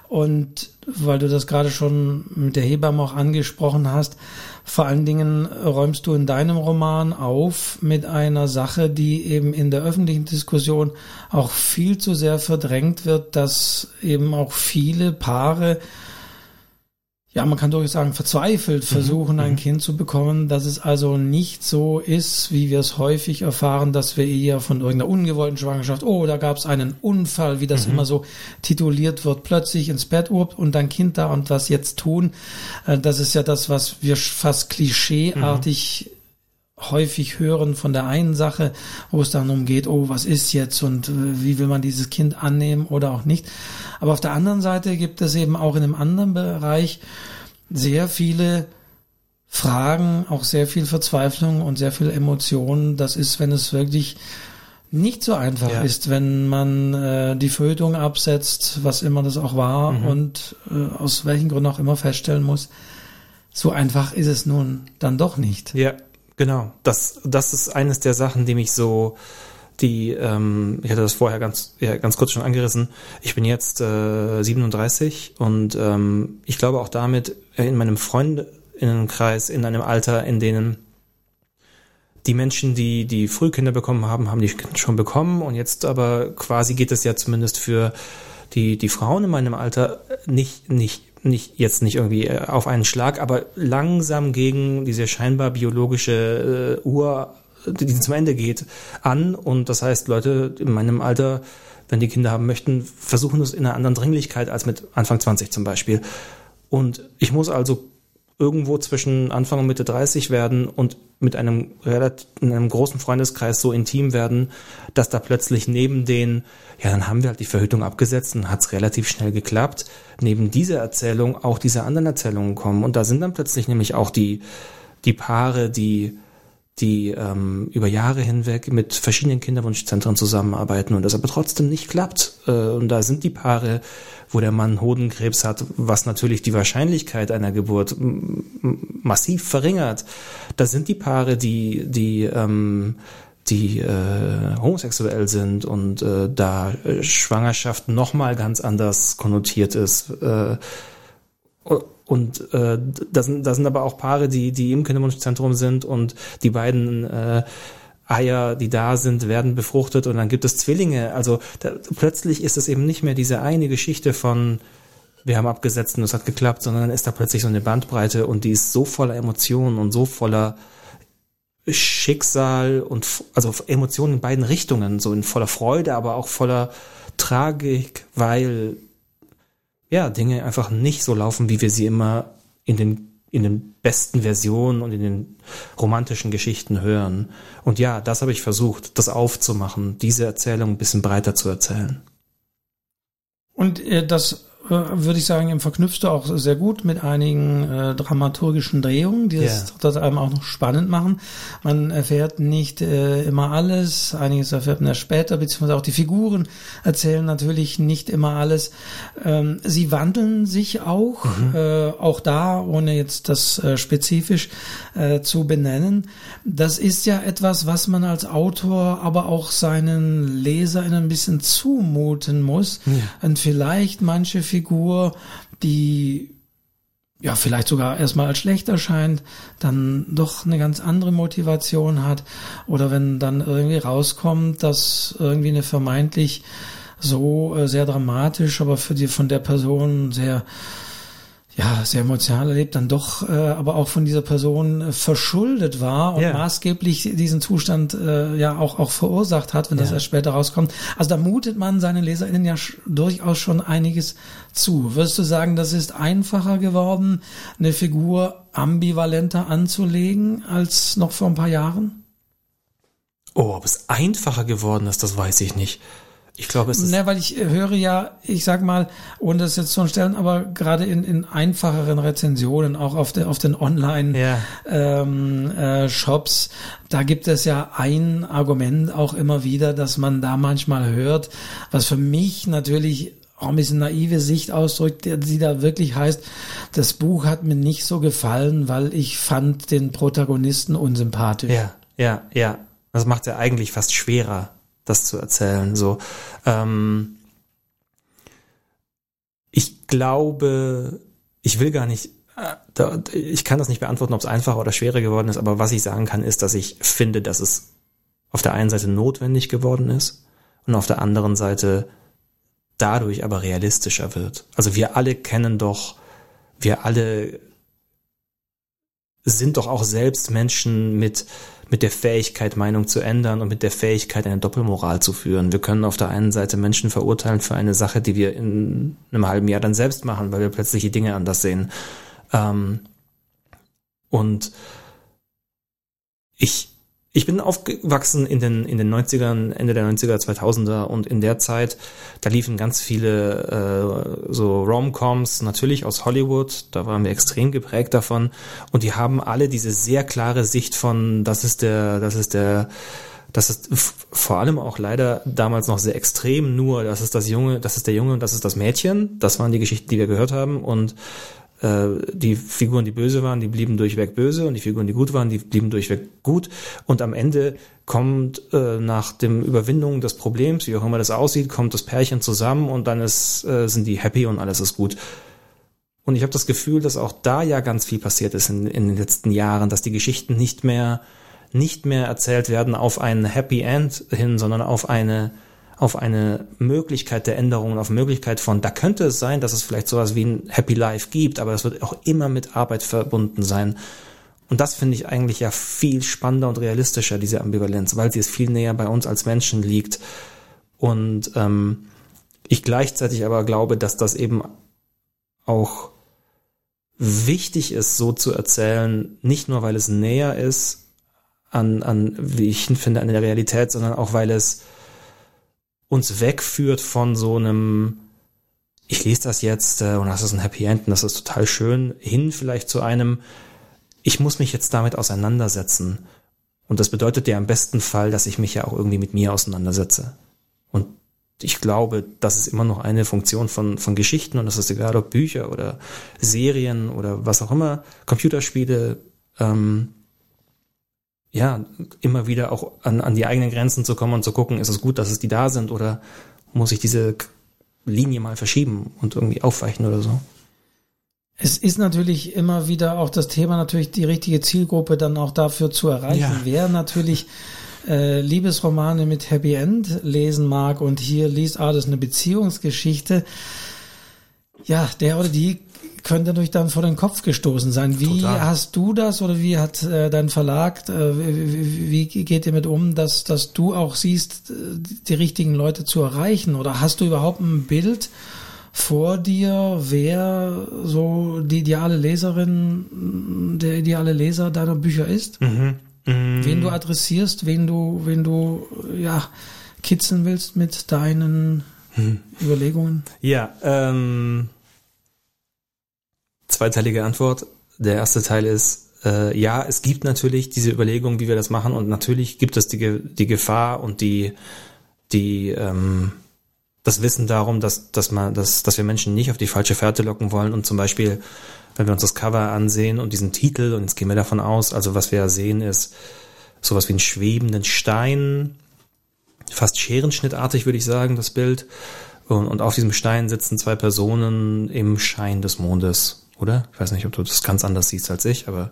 Und weil du das gerade schon mit der Hebamme auch angesprochen hast, vor allen Dingen räumst du in deinem Roman auf mit einer Sache, die eben in der öffentlichen Diskussion auch viel zu sehr verdrängt wird, dass eben auch viele Paare ja, man kann durchaus sagen, verzweifelt mhm. versuchen, ein mhm. Kind zu bekommen, dass es also nicht so ist, wie wir es häufig erfahren, dass wir eher von irgendeiner ungewollten Schwangerschaft, oh, da gab es einen Unfall, wie das mhm. immer so tituliert wird, plötzlich ins Bett urbt und dein Kind da und was jetzt tun. Äh, das ist ja das, was wir fast klischeeartig mhm häufig hören von der einen Sache, wo es dann umgeht, oh, was ist jetzt und äh, wie will man dieses Kind annehmen oder auch nicht. Aber auf der anderen Seite gibt es eben auch in einem anderen Bereich sehr viele Fragen, auch sehr viel Verzweiflung und sehr viel Emotionen. Das ist, wenn es wirklich nicht so einfach ja. ist, wenn man äh, die Fötung absetzt, was immer das auch war mhm. und äh, aus welchen Gründen auch immer feststellen muss, so einfach ist es nun dann doch nicht. Ja, Genau, das, das ist eines der Sachen, die mich so, die, ähm, ich hatte das vorher ganz, ja, ganz kurz schon angerissen. Ich bin jetzt äh, 37 und ähm, ich glaube auch damit in meinem Freundinnenkreis in einem Alter, in denen die Menschen, die die Frühkinder bekommen haben, haben die schon bekommen und jetzt aber quasi geht es ja zumindest für die, die Frauen in meinem Alter nicht, nicht, nicht, jetzt nicht irgendwie äh, auf einen Schlag, aber langsam gegen diese scheinbar biologische äh, Uhr, die zum Ende geht, an. Und das heißt, Leute in meinem Alter, wenn die Kinder haben möchten, versuchen es in einer anderen Dringlichkeit als mit Anfang 20 zum Beispiel. Und ich muss also irgendwo zwischen Anfang und Mitte 30 werden und mit einem relativ, in einem großen Freundeskreis so intim werden, dass da plötzlich neben den, ja, dann haben wir halt die Verhütung abgesetzt und hat's relativ schnell geklappt, neben dieser Erzählung auch diese anderen Erzählungen kommen. Und da sind dann plötzlich nämlich auch die, die Paare, die die ähm, über Jahre hinweg mit verschiedenen Kinderwunschzentren zusammenarbeiten und das aber trotzdem nicht klappt. Äh, und da sind die Paare, wo der Mann Hodenkrebs hat, was natürlich die Wahrscheinlichkeit einer Geburt massiv verringert. Da sind die Paare, die, die, ähm, die äh, homosexuell sind und äh, da Schwangerschaft nochmal ganz anders konnotiert ist. Äh, und äh, da, sind, da sind aber auch Paare, die, die im Kinderwunschzentrum sind und die beiden äh, Eier, die da sind, werden befruchtet und dann gibt es Zwillinge. Also da, plötzlich ist es eben nicht mehr diese eine Geschichte von wir haben abgesetzt und es hat geklappt, sondern dann ist da plötzlich so eine Bandbreite und die ist so voller Emotionen und so voller Schicksal und also Emotionen in beiden Richtungen, so in voller Freude, aber auch voller Tragik, weil ja, Dinge einfach nicht so laufen, wie wir sie immer in den, in den besten Versionen und in den romantischen Geschichten hören. Und ja, das habe ich versucht, das aufzumachen, diese Erzählung ein bisschen breiter zu erzählen. Und äh, das würde ich sagen, verknüpfst du auch sehr gut mit einigen äh, dramaturgischen Drehungen, die das, yeah. das einem auch noch spannend machen. Man erfährt nicht äh, immer alles, einiges erfährt man erst später, beziehungsweise auch die Figuren erzählen natürlich nicht immer alles. Ähm, sie wandeln sich auch, mhm. äh, auch da, ohne jetzt das äh, spezifisch äh, zu benennen. Das ist ja etwas, was man als Autor aber auch seinen Lesern ein bisschen zumuten muss ja. und vielleicht manche Figur, die ja vielleicht sogar erstmal als schlecht erscheint, dann doch eine ganz andere Motivation hat. Oder wenn dann irgendwie rauskommt, dass irgendwie eine vermeintlich so äh, sehr dramatisch, aber für die von der Person sehr ja, sehr emotional erlebt, dann doch äh, aber auch von dieser Person äh, verschuldet war und yeah. maßgeblich diesen Zustand äh, ja auch auch verursacht hat, wenn yeah. das erst später rauskommt. Also da mutet man seinen LeserInnen ja durchaus schon einiges zu. Würdest du sagen, das ist einfacher geworden, eine Figur ambivalenter anzulegen als noch vor ein paar Jahren? Oh, ob es einfacher geworden ist, das weiß ich nicht. Ich glaube, es ist. Ne, weil ich höre ja, ich sag mal, ohne das jetzt zu stellen, aber gerade in, in einfacheren Rezensionen, auch auf, de, auf den Online-Shops, ja. ähm, äh, da gibt es ja ein Argument auch immer wieder, dass man da manchmal hört, was für mich natürlich auch ein bisschen naive Sicht ausdrückt, die da wirklich heißt, das Buch hat mir nicht so gefallen, weil ich fand den Protagonisten unsympathisch. Ja, ja, ja. Das macht ja eigentlich fast schwerer das zu erzählen. So, ähm, ich glaube, ich will gar nicht, äh, da, ich kann das nicht beantworten, ob es einfacher oder schwerer geworden ist, aber was ich sagen kann, ist, dass ich finde, dass es auf der einen Seite notwendig geworden ist und auf der anderen Seite dadurch aber realistischer wird. Also wir alle kennen doch, wir alle sind doch auch selbst Menschen mit mit der Fähigkeit, Meinung zu ändern und mit der Fähigkeit, eine Doppelmoral zu führen. Wir können auf der einen Seite Menschen verurteilen für eine Sache, die wir in einem halben Jahr dann selbst machen, weil wir plötzlich die Dinge anders sehen. Ähm, und ich ich bin aufgewachsen in den, in den 90ern, Ende der 90er, 2000er und in der Zeit, da liefen ganz viele äh, so Rom-Coms, natürlich aus Hollywood, da waren wir extrem geprägt davon und die haben alle diese sehr klare Sicht von, das ist der, das ist der, das ist vor allem auch leider damals noch sehr extrem nur, das ist das Junge, das ist der Junge und das ist das Mädchen, das waren die Geschichten, die wir gehört haben und äh, die Figuren, die böse waren, die blieben durchweg böse und die Figuren, die gut waren, die blieben durchweg gut. Und am Ende kommt äh, nach dem Überwindung des Problems, wie auch immer das aussieht, kommt das Pärchen zusammen und dann ist, äh, sind die happy und alles ist gut. Und ich habe das Gefühl, dass auch da ja ganz viel passiert ist in, in den letzten Jahren, dass die Geschichten nicht mehr nicht mehr erzählt werden auf ein Happy End hin, sondern auf eine auf eine Möglichkeit der Änderungen, auf Möglichkeit von, da könnte es sein, dass es vielleicht sowas wie ein Happy Life gibt, aber das wird auch immer mit Arbeit verbunden sein. Und das finde ich eigentlich ja viel spannender und realistischer, diese Ambivalenz, weil sie es viel näher bei uns als Menschen liegt. Und ähm, ich gleichzeitig aber glaube, dass das eben auch wichtig ist, so zu erzählen, nicht nur weil es näher ist an, an wie ich finde, an der Realität, sondern auch weil es uns wegführt von so einem, ich lese das jetzt äh, und das ist ein Happy End und das ist total schön, hin vielleicht zu einem, ich muss mich jetzt damit auseinandersetzen. Und das bedeutet ja im besten Fall, dass ich mich ja auch irgendwie mit mir auseinandersetze. Und ich glaube, das ist immer noch eine Funktion von, von Geschichten und das ist egal, ob Bücher oder Serien oder was auch immer, Computerspiele, ähm, ja, immer wieder auch an, an die eigenen Grenzen zu kommen und zu gucken, ist es gut, dass es die da sind oder muss ich diese Linie mal verschieben und irgendwie aufweichen oder so? Es ist natürlich immer wieder auch das Thema, natürlich die richtige Zielgruppe dann auch dafür zu erreichen. Ja. Wer natürlich äh, Liebesromane mit Happy End lesen mag und hier liest, ah, das ist eine Beziehungsgeschichte, ja, der oder die könnte natürlich dann vor den Kopf gestoßen sein. Wie Total. hast du das oder wie hat äh, dein Verlag, äh, wie, wie, geht ihr mit um, dass, dass du auch siehst, äh, die richtigen Leute zu erreichen? Oder hast du überhaupt ein Bild vor dir, wer so die ideale Leserin, der ideale Leser deiner Bücher ist? Mhm. Mhm. Wen du adressierst, wen du, wen du, ja, kitzeln willst mit deinen mhm. Überlegungen? Ja, ähm, zweiteilige Antwort. Der erste Teil ist, äh, ja, es gibt natürlich diese Überlegung, wie wir das machen und natürlich gibt es die, die Gefahr und die, die, ähm, das Wissen darum, dass, dass man, dass, dass wir Menschen nicht auf die falsche Fährte locken wollen und zum Beispiel, wenn wir uns das Cover ansehen und diesen Titel, und jetzt gehen wir davon aus, also was wir ja sehen ist sowas wie einen schwebenden Stein, fast scherenschnittartig würde ich sagen, das Bild. Und, und auf diesem Stein sitzen zwei Personen im Schein des Mondes oder? Ich weiß nicht, ob du das ganz anders siehst als ich, aber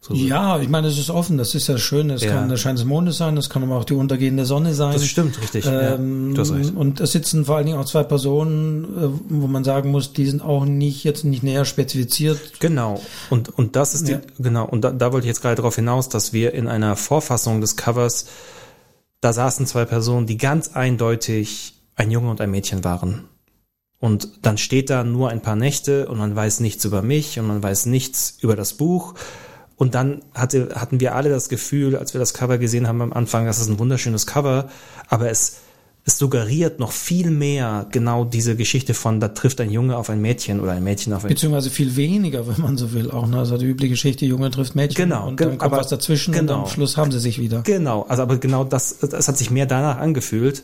so ja, ich meine, es ist offen, das ist ja schön. Es ja. kann der Schein des Mondes sein, es kann aber auch die untergehende Sonne sein. Das stimmt, richtig. Ähm, ja. Und es sitzen vor allen Dingen auch zwei Personen, äh, wo man sagen muss, die sind auch nicht jetzt nicht näher spezifiziert. Genau. Und, und das ist die, ja. genau. Und da, da wollte ich jetzt gerade darauf hinaus, dass wir in einer Vorfassung des Covers, da saßen zwei Personen, die ganz eindeutig ein Junge und ein Mädchen waren. Und dann steht da nur ein paar Nächte und man weiß nichts über mich und man weiß nichts über das Buch. Und dann hatte, hatten wir alle das Gefühl, als wir das Cover gesehen haben am Anfang, das ist ein wunderschönes Cover, aber es, es suggeriert noch viel mehr genau diese Geschichte von, da trifft ein Junge auf ein Mädchen oder ein Mädchen auf ein Beziehungsweise viel weniger, wenn man so will, auch. Ne? Also die übliche Geschichte, Junge trifft Mädchen. Genau. Und dann kommt aber, was dazwischen genau, und am Schluss haben sie sich wieder. Genau. Also aber genau das, das hat sich mehr danach angefühlt.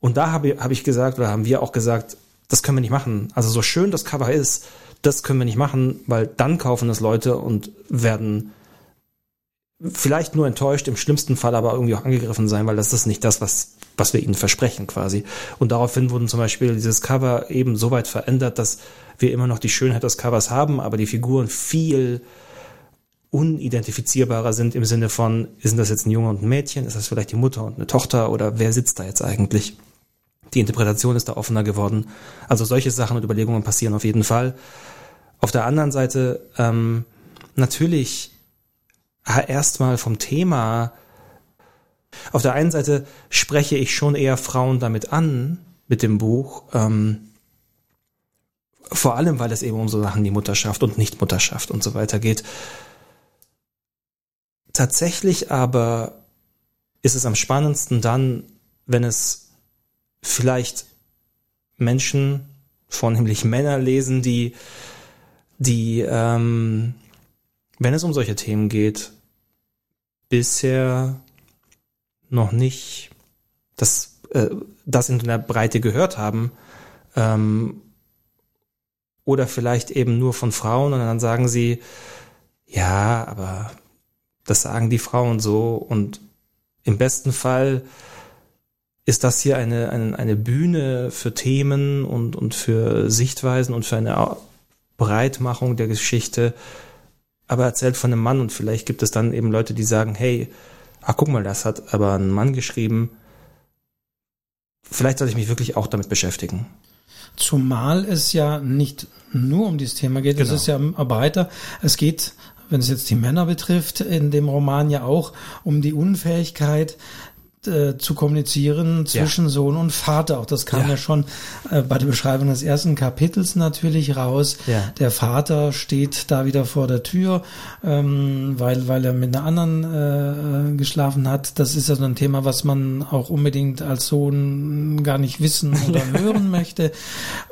Und da habe hab ich gesagt, oder haben wir auch gesagt, das können wir nicht machen. Also so schön das Cover ist, das können wir nicht machen, weil dann kaufen es Leute und werden vielleicht nur enttäuscht, im schlimmsten Fall aber irgendwie auch angegriffen sein, weil das ist nicht das, was, was wir ihnen versprechen quasi. Und daraufhin wurden zum Beispiel dieses Cover eben so weit verändert, dass wir immer noch die Schönheit des Covers haben, aber die Figuren viel unidentifizierbarer sind im Sinne von, ist das jetzt ein Junge und ein Mädchen, ist das vielleicht die Mutter und eine Tochter oder wer sitzt da jetzt eigentlich? Die Interpretation ist da offener geworden. Also solche Sachen und Überlegungen passieren auf jeden Fall. Auf der anderen Seite ähm, natürlich erstmal vom Thema. Auf der einen Seite spreche ich schon eher Frauen damit an mit dem Buch. Ähm, vor allem, weil es eben um so Sachen wie Mutterschaft und Nichtmutterschaft und so weiter geht. Tatsächlich aber ist es am spannendsten dann, wenn es vielleicht Menschen, vornehmlich Männer lesen, die, die, ähm, wenn es um solche Themen geht, bisher noch nicht das, äh, das in der Breite gehört haben, ähm, oder vielleicht eben nur von Frauen und dann sagen sie, ja, aber das sagen die Frauen so und im besten Fall ist das hier eine, eine, eine Bühne für Themen und, und für Sichtweisen und für eine Breitmachung der Geschichte, aber erzählt von einem Mann und vielleicht gibt es dann eben Leute, die sagen, hey, ach guck mal, das hat aber ein Mann geschrieben. Vielleicht sollte ich mich wirklich auch damit beschäftigen. Zumal es ja nicht nur um dieses Thema geht, genau. es ist ja weiter. Es geht, wenn es jetzt die Männer betrifft, in dem Roman ja auch um die Unfähigkeit äh, zu kommunizieren zwischen ja. Sohn und Vater. Auch das kam ja, ja schon äh, bei der Beschreibung des ersten Kapitels natürlich raus. Ja. Der Vater steht da wieder vor der Tür, ähm, weil, weil er mit einer anderen äh, geschlafen hat. Das ist ja so ein Thema, was man auch unbedingt als Sohn gar nicht wissen (laughs) oder hören möchte.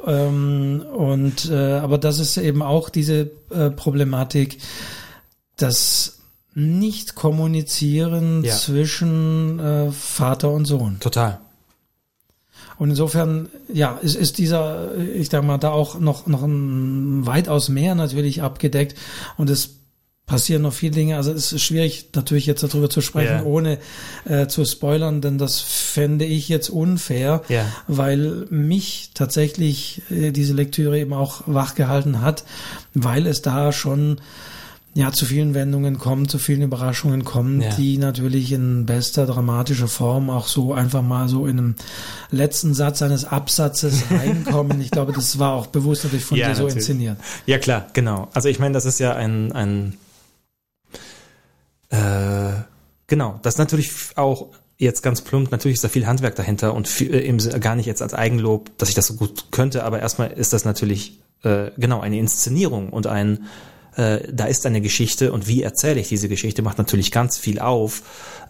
Ähm, und äh, aber das ist eben auch diese äh, Problematik, dass nicht kommunizieren ja. zwischen äh, Vater und Sohn. Total. Und insofern, ja, ist, ist dieser, ich sag mal, da auch noch, noch ein weitaus mehr natürlich abgedeckt und es passieren noch viele Dinge. Also es ist schwierig, natürlich jetzt darüber zu sprechen, yeah. ohne äh, zu spoilern, denn das fände ich jetzt unfair, yeah. weil mich tatsächlich äh, diese Lektüre eben auch wachgehalten hat, weil es da schon ja, zu vielen Wendungen kommen, zu vielen Überraschungen kommen, ja. die natürlich in bester dramatischer Form auch so einfach mal so in einem letzten Satz eines Absatzes (laughs) reinkommen. ich glaube, das war auch bewusst natürlich von ja, dir so natürlich. inszeniert. Ja, klar, genau. Also ich meine, das ist ja ein, ein äh, genau, das ist natürlich auch jetzt ganz plump, natürlich ist da viel Handwerk dahinter und viel, äh, eben gar nicht jetzt als Eigenlob, dass ich das so gut könnte, aber erstmal ist das natürlich äh, genau eine Inszenierung und ein äh, da ist eine Geschichte und wie erzähle ich diese Geschichte, macht natürlich ganz viel auf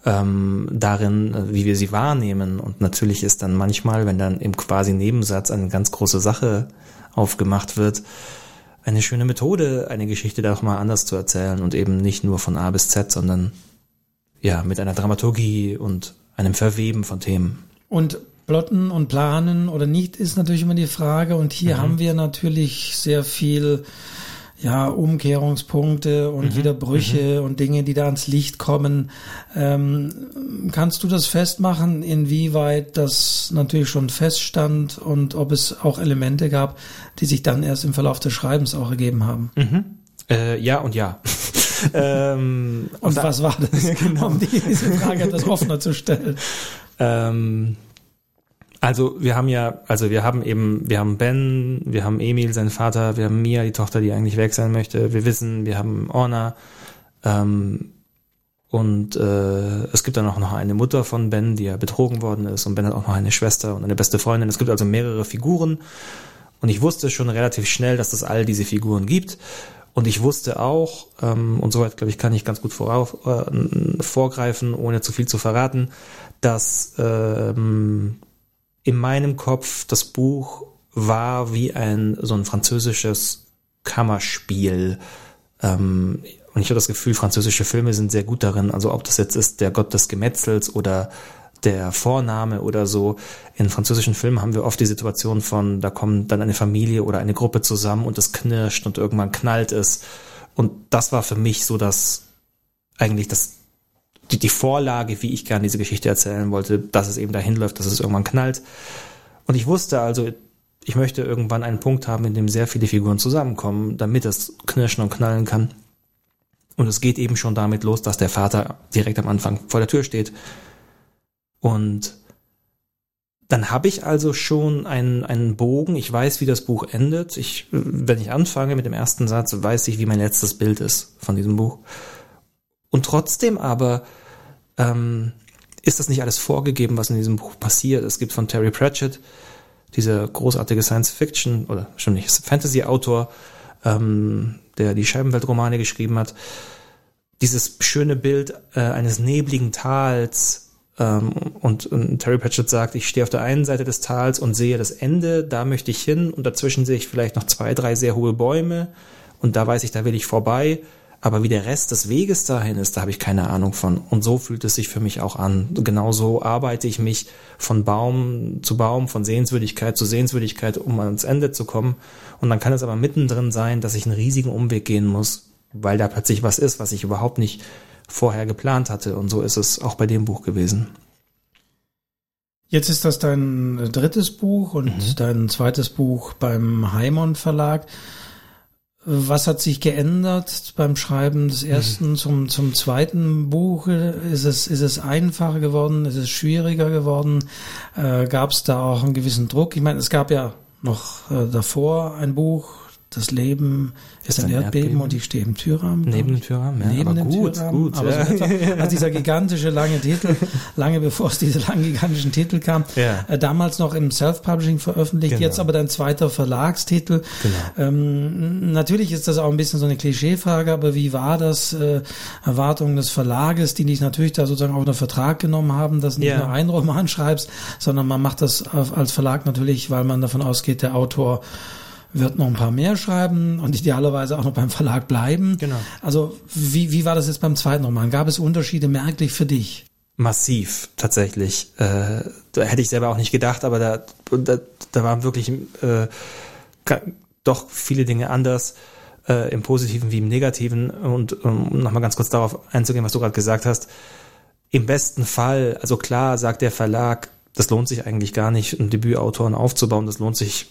ähm, darin, äh, wie wir sie wahrnehmen. Und natürlich ist dann manchmal, wenn dann im quasi Nebensatz eine ganz große Sache aufgemacht wird, eine schöne Methode, eine Geschichte da auch mal anders zu erzählen und eben nicht nur von A bis Z, sondern ja, mit einer Dramaturgie und einem Verweben von Themen. Und plotten und planen oder nicht ist natürlich immer die Frage. Und hier mhm. haben wir natürlich sehr viel ja, Umkehrungspunkte und mhm. Widerbrüche mhm. und Dinge, die da ans Licht kommen. Ähm, kannst du das festmachen, inwieweit das natürlich schon feststand und ob es auch Elemente gab, die sich dann erst im Verlauf des Schreibens auch ergeben haben? Mhm. Äh, ja und ja. (laughs) ähm, und, und was war das? (laughs) genau. Um diese Frage etwas offener zu stellen. Ähm, also wir haben ja, also wir haben eben, wir haben Ben, wir haben Emil, seinen Vater, wir haben Mia, die Tochter, die eigentlich weg sein möchte. Wir wissen, wir haben Orna ähm, und äh, es gibt dann auch noch eine Mutter von Ben, die ja betrogen worden ist und Ben hat auch noch eine Schwester und eine beste Freundin. Es gibt also mehrere Figuren und ich wusste schon relativ schnell, dass es all diese Figuren gibt. Und ich wusste auch, ähm, und soweit glaube ich kann ich ganz gut vorauf, äh, vorgreifen, ohne zu viel zu verraten, dass ähm, in meinem Kopf das Buch war wie ein so ein französisches Kammerspiel. Ähm, und ich habe das Gefühl, französische Filme sind sehr gut darin. Also ob das jetzt ist der Gott des Gemetzels oder der Vorname oder so. In französischen Filmen haben wir oft die Situation von, da kommt dann eine Familie oder eine Gruppe zusammen und es knirscht und irgendwann knallt es. Und das war für mich so das, eigentlich das die, die Vorlage, wie ich gerne diese Geschichte erzählen wollte, dass es eben dahin läuft, dass es irgendwann knallt. Und ich wusste also, ich möchte irgendwann einen Punkt haben, in dem sehr viele Figuren zusammenkommen, damit es knirschen und knallen kann. Und es geht eben schon damit los, dass der Vater direkt am Anfang vor der Tür steht. Und dann habe ich also schon einen, einen Bogen. Ich weiß, wie das Buch endet. Ich, wenn ich anfange mit dem ersten Satz, weiß ich, wie mein letztes Bild ist von diesem Buch. Und trotzdem aber ähm, ist das nicht alles vorgegeben, was in diesem Buch passiert. Es gibt von Terry Pratchett, dieser großartige Science-Fiction oder schon nicht Fantasy-Autor, ähm, der die Scheibenweltromane geschrieben hat, dieses schöne Bild äh, eines nebligen Tals ähm, und, und Terry Pratchett sagt, ich stehe auf der einen Seite des Tals und sehe das Ende, da möchte ich hin und dazwischen sehe ich vielleicht noch zwei, drei sehr hohe Bäume und da weiß ich, da will ich vorbei aber wie der Rest des Weges dahin ist, da habe ich keine Ahnung von. Und so fühlt es sich für mich auch an. Genauso arbeite ich mich von Baum zu Baum, von Sehenswürdigkeit zu Sehenswürdigkeit, um ans Ende zu kommen. Und dann kann es aber mittendrin sein, dass ich einen riesigen Umweg gehen muss, weil da plötzlich was ist, was ich überhaupt nicht vorher geplant hatte. Und so ist es auch bei dem Buch gewesen. Jetzt ist das dein drittes Buch und mhm. dein zweites Buch beim Heimon Verlag. Was hat sich geändert beim Schreiben des ersten mhm. zum, zum zweiten Buch? Ist es, ist es einfacher geworden? Ist es schwieriger geworden? Äh, gab es da auch einen gewissen Druck? Ich meine, es gab ja noch äh, davor ein Buch, das Leben ist, ein, Erdbeben, Erdbeben, und ich stehe im Türrahmen. Neben dem Türrahmen, ja. Neben dem gut, Türrahmen. gut. Aber ja. so etwa, als dieser gigantische lange Titel, (laughs) lange bevor es diese langen gigantischen Titel kam, ja. äh, damals noch im Self-Publishing veröffentlicht, genau. jetzt aber dein zweiter Verlagstitel. Genau. Ähm, natürlich ist das auch ein bisschen so eine Klischeefrage, aber wie war das äh, Erwartungen des Verlages, die dich natürlich da sozusagen auch unter Vertrag genommen haben, dass du nicht ja. nur einen Roman schreibst, sondern man macht das als Verlag natürlich, weil man davon ausgeht, der Autor wird noch ein paar mehr schreiben und idealerweise auch noch beim Verlag bleiben. Genau. Also wie, wie war das jetzt beim zweiten Roman? Gab es Unterschiede merklich für dich? Massiv, tatsächlich. Äh, da hätte ich selber auch nicht gedacht, aber da, da, da waren wirklich äh, doch viele Dinge anders, äh, im Positiven wie im Negativen. Und um nochmal ganz kurz darauf einzugehen, was du gerade gesagt hast. Im besten Fall, also klar sagt der Verlag, das lohnt sich eigentlich gar nicht, einen Debütautoren aufzubauen, das lohnt sich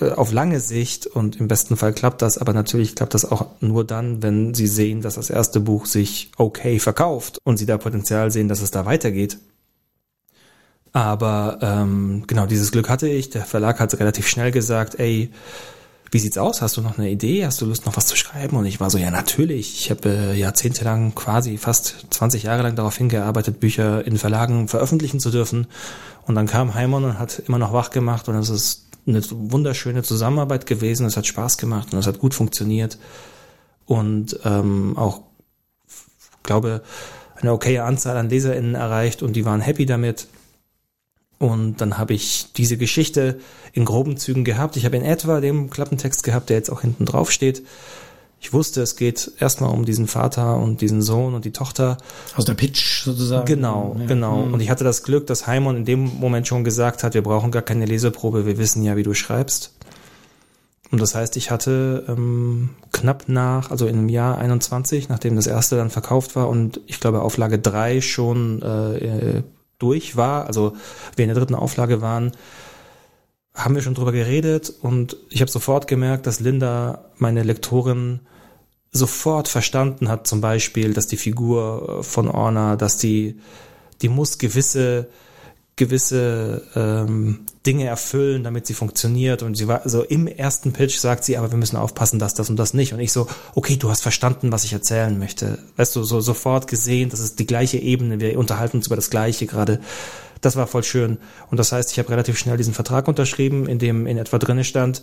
auf lange Sicht und im besten Fall klappt das, aber natürlich klappt das auch nur dann, wenn sie sehen, dass das erste Buch sich okay verkauft und sie da Potenzial sehen, dass es da weitergeht. Aber ähm, genau dieses Glück hatte ich. Der Verlag hat relativ schnell gesagt, ey, wie sieht's aus? Hast du noch eine Idee? Hast du Lust, noch was zu schreiben? Und ich war so, ja, natürlich. Ich habe äh, jahrzehntelang, quasi fast 20 Jahre lang darauf hingearbeitet, Bücher in Verlagen veröffentlichen zu dürfen. Und dann kam Heimon und hat immer noch wach gemacht und es ist eine wunderschöne Zusammenarbeit gewesen. Es hat Spaß gemacht und es hat gut funktioniert. Und ähm, auch, glaube, eine okaye Anzahl an LeserInnen erreicht und die waren happy damit. Und dann habe ich diese Geschichte in groben Zügen gehabt. Ich habe in etwa den Klappentext gehabt, der jetzt auch hinten drauf steht ich wusste, es geht erstmal um diesen Vater und diesen Sohn und die Tochter. Aus der Pitch sozusagen. Genau, ja. genau. Mhm. Und ich hatte das Glück, dass Heimon in dem Moment schon gesagt hat, wir brauchen gar keine Leseprobe, wir wissen ja, wie du schreibst. Und das heißt, ich hatte ähm, knapp nach, also im Jahr 21, nachdem das erste dann verkauft war und ich glaube Auflage drei schon äh, durch war, also wir in der dritten Auflage waren, haben wir schon drüber geredet und ich habe sofort gemerkt, dass Linda, meine Lektorin, sofort verstanden hat, zum Beispiel, dass die Figur von Orna, dass die, die muss gewisse, gewisse ähm, Dinge erfüllen, damit sie funktioniert. Und sie war, also im ersten Pitch sagt sie, aber wir müssen aufpassen, dass das und das nicht. Und ich so, okay, du hast verstanden, was ich erzählen möchte. Weißt du, so sofort gesehen, das ist die gleiche Ebene, wir unterhalten uns über das Gleiche gerade. Das war voll schön. Und das heißt, ich habe relativ schnell diesen Vertrag unterschrieben, in dem in etwa drinne stand,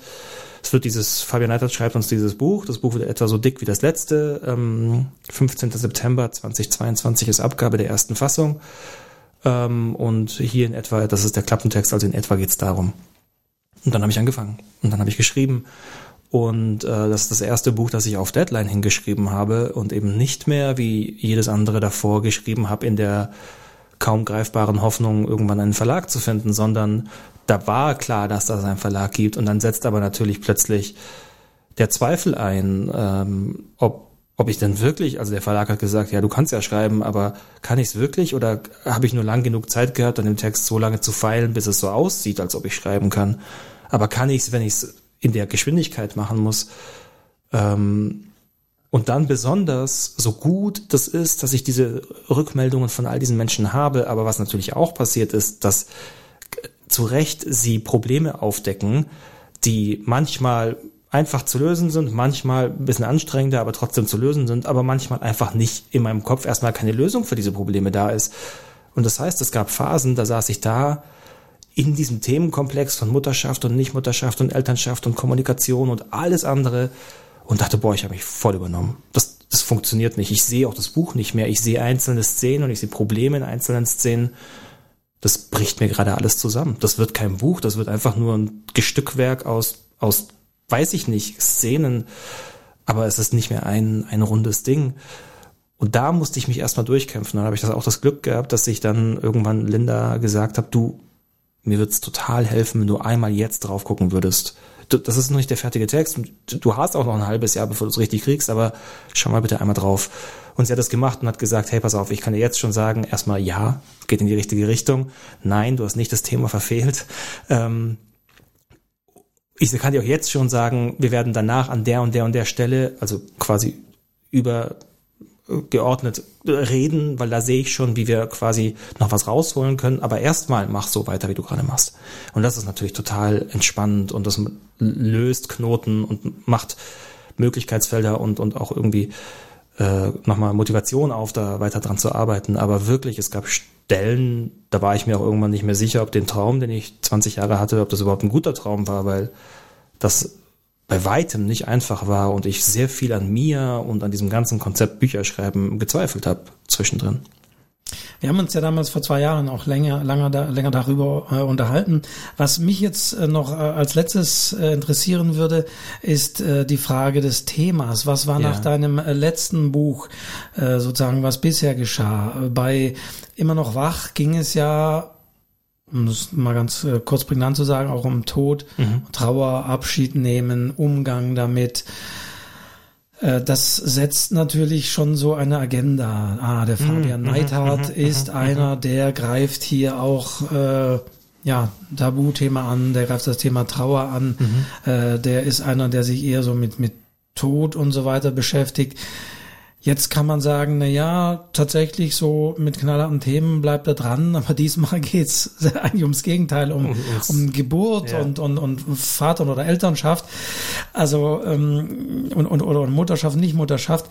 es wird dieses, Fabian Neitert schreibt uns dieses Buch. Das Buch wird etwa so dick wie das letzte. Ähm, 15. September 2022 ist Abgabe der ersten Fassung. Ähm, und hier in etwa, das ist der Klappentext, also in etwa geht's darum. Und dann habe ich angefangen. Und dann habe ich geschrieben. Und äh, das ist das erste Buch, das ich auf Deadline hingeschrieben habe und eben nicht mehr wie jedes andere davor geschrieben habe in der kaum greifbaren Hoffnung, irgendwann einen Verlag zu finden, sondern da war klar, dass das einen Verlag gibt und dann setzt aber natürlich plötzlich der Zweifel ein, ähm, ob ob ich denn wirklich, also der Verlag hat gesagt, ja, du kannst ja schreiben, aber kann ich es wirklich oder habe ich nur lang genug Zeit gehabt, an dem Text so lange zu feilen, bis es so aussieht, als ob ich schreiben kann. Aber kann ich es, wenn ich es in der Geschwindigkeit machen muss? Ähm, und dann besonders, so gut das ist, dass ich diese Rückmeldungen von all diesen Menschen habe, aber was natürlich auch passiert ist, dass zu Recht sie Probleme aufdecken, die manchmal einfach zu lösen sind, manchmal ein bisschen anstrengender, aber trotzdem zu lösen sind, aber manchmal einfach nicht in meinem Kopf erstmal keine Lösung für diese Probleme da ist. Und das heißt, es gab Phasen, da saß ich da in diesem Themenkomplex von Mutterschaft und Nichtmutterschaft und Elternschaft und Kommunikation und alles andere und dachte, boah, ich habe mich voll übernommen. Das, das funktioniert nicht. Ich sehe auch das Buch nicht mehr. Ich sehe einzelne Szenen und ich sehe Probleme in einzelnen Szenen. Das bricht mir gerade alles zusammen. Das wird kein Buch, das wird einfach nur ein Gestückwerk aus, aus, weiß ich nicht, Szenen. Aber es ist nicht mehr ein, ein rundes Ding. Und da musste ich mich erstmal durchkämpfen. Dann habe ich das auch das Glück gehabt, dass ich dann irgendwann Linda gesagt habe, du, mir wird's total helfen, wenn du einmal jetzt drauf gucken würdest das ist noch nicht der fertige Text. Du hast auch noch ein halbes Jahr, bevor du es richtig kriegst, aber schau mal bitte einmal drauf. Und sie hat das gemacht und hat gesagt, hey, pass auf, ich kann dir jetzt schon sagen, erstmal ja, geht in die richtige Richtung. Nein, du hast nicht das Thema verfehlt. Ähm, ich kann dir auch jetzt schon sagen, wir werden danach an der und der und der Stelle, also quasi übergeordnet reden, weil da sehe ich schon, wie wir quasi noch was rausholen können. Aber erstmal mach so weiter, wie du gerade machst. Und das ist natürlich total entspannend und das löst Knoten und macht Möglichkeitsfelder und, und auch irgendwie äh, nochmal Motivation auf, da weiter dran zu arbeiten. Aber wirklich, es gab Stellen, da war ich mir auch irgendwann nicht mehr sicher, ob den Traum, den ich 20 Jahre hatte, ob das überhaupt ein guter Traum war, weil das bei weitem nicht einfach war und ich sehr viel an mir und an diesem ganzen Konzept Bücherschreiben gezweifelt habe zwischendrin. Wir haben uns ja damals vor zwei Jahren auch länger, länger, länger darüber äh, unterhalten. Was mich jetzt äh, noch äh, als letztes äh, interessieren würde, ist äh, die Frage des Themas. Was war ja. nach deinem äh, letzten Buch sozusagen, was bisher geschah? Bei Immer noch wach ging es ja um das mal ganz kurz prägnant zu sagen, auch um Tod, mhm. Trauer, Abschied nehmen, Umgang damit. Äh, das setzt natürlich schon so eine Agenda. Ah, der Fabian mm, Neidhardt mm, ist mm, einer, der greift hier auch äh, ja Tabuthema an, der greift das Thema Trauer an. Mhm. Äh, der ist einer, der sich eher so mit mit Tod und so weiter beschäftigt. Jetzt kann man sagen, na ja, tatsächlich so mit knallharten Themen bleibt er dran, (laughs) aber diesmal geht's (laughs) eigentlich ums Gegenteil, um, um Geburt ja. und, und, und Vater oder Elternschaft, also ähm, und, und oder Mutterschaft, nicht Mutterschaft.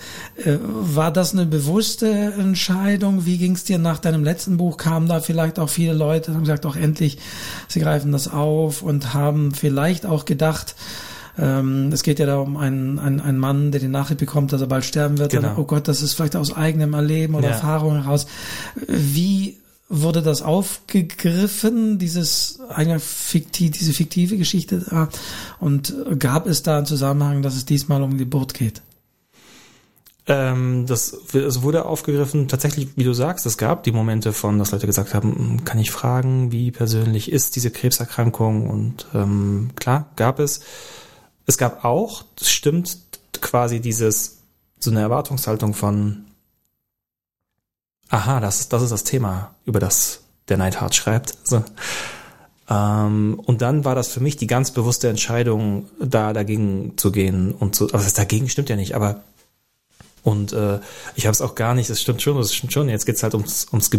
Äh, war das eine bewusste Entscheidung? Wie ging's dir nach deinem letzten Buch? Kamen da vielleicht auch viele Leute, haben gesagt, auch endlich, sie greifen das auf und haben vielleicht auch gedacht, ähm, es geht ja da um einen, einen, einen Mann, der die Nachricht bekommt, dass er bald sterben wird. Genau. Dann, oh Gott, das ist vielleicht aus eigenem Erleben oder ja. Erfahrung heraus. Wie wurde das aufgegriffen, dieses eine fiktiv, diese fiktive Geschichte da? Und gab es da einen Zusammenhang, dass es diesmal um Geburt geht? Ähm, das, es wurde aufgegriffen, tatsächlich, wie du sagst, es gab die Momente von, dass Leute gesagt haben, hm, kann ich fragen, wie persönlich ist diese Krebserkrankung? Und ähm, klar, gab es. Es gab auch, das stimmt, quasi dieses, so eine Erwartungshaltung von, aha, das, das ist das Thema, über das der Neidhart schreibt. So. Ähm, und dann war das für mich die ganz bewusste Entscheidung, da dagegen zu gehen und zu, das dagegen stimmt ja nicht, aber und äh, ich habe es auch gar nicht, das stimmt schon, das stimmt schon, jetzt geht's halt ums, ums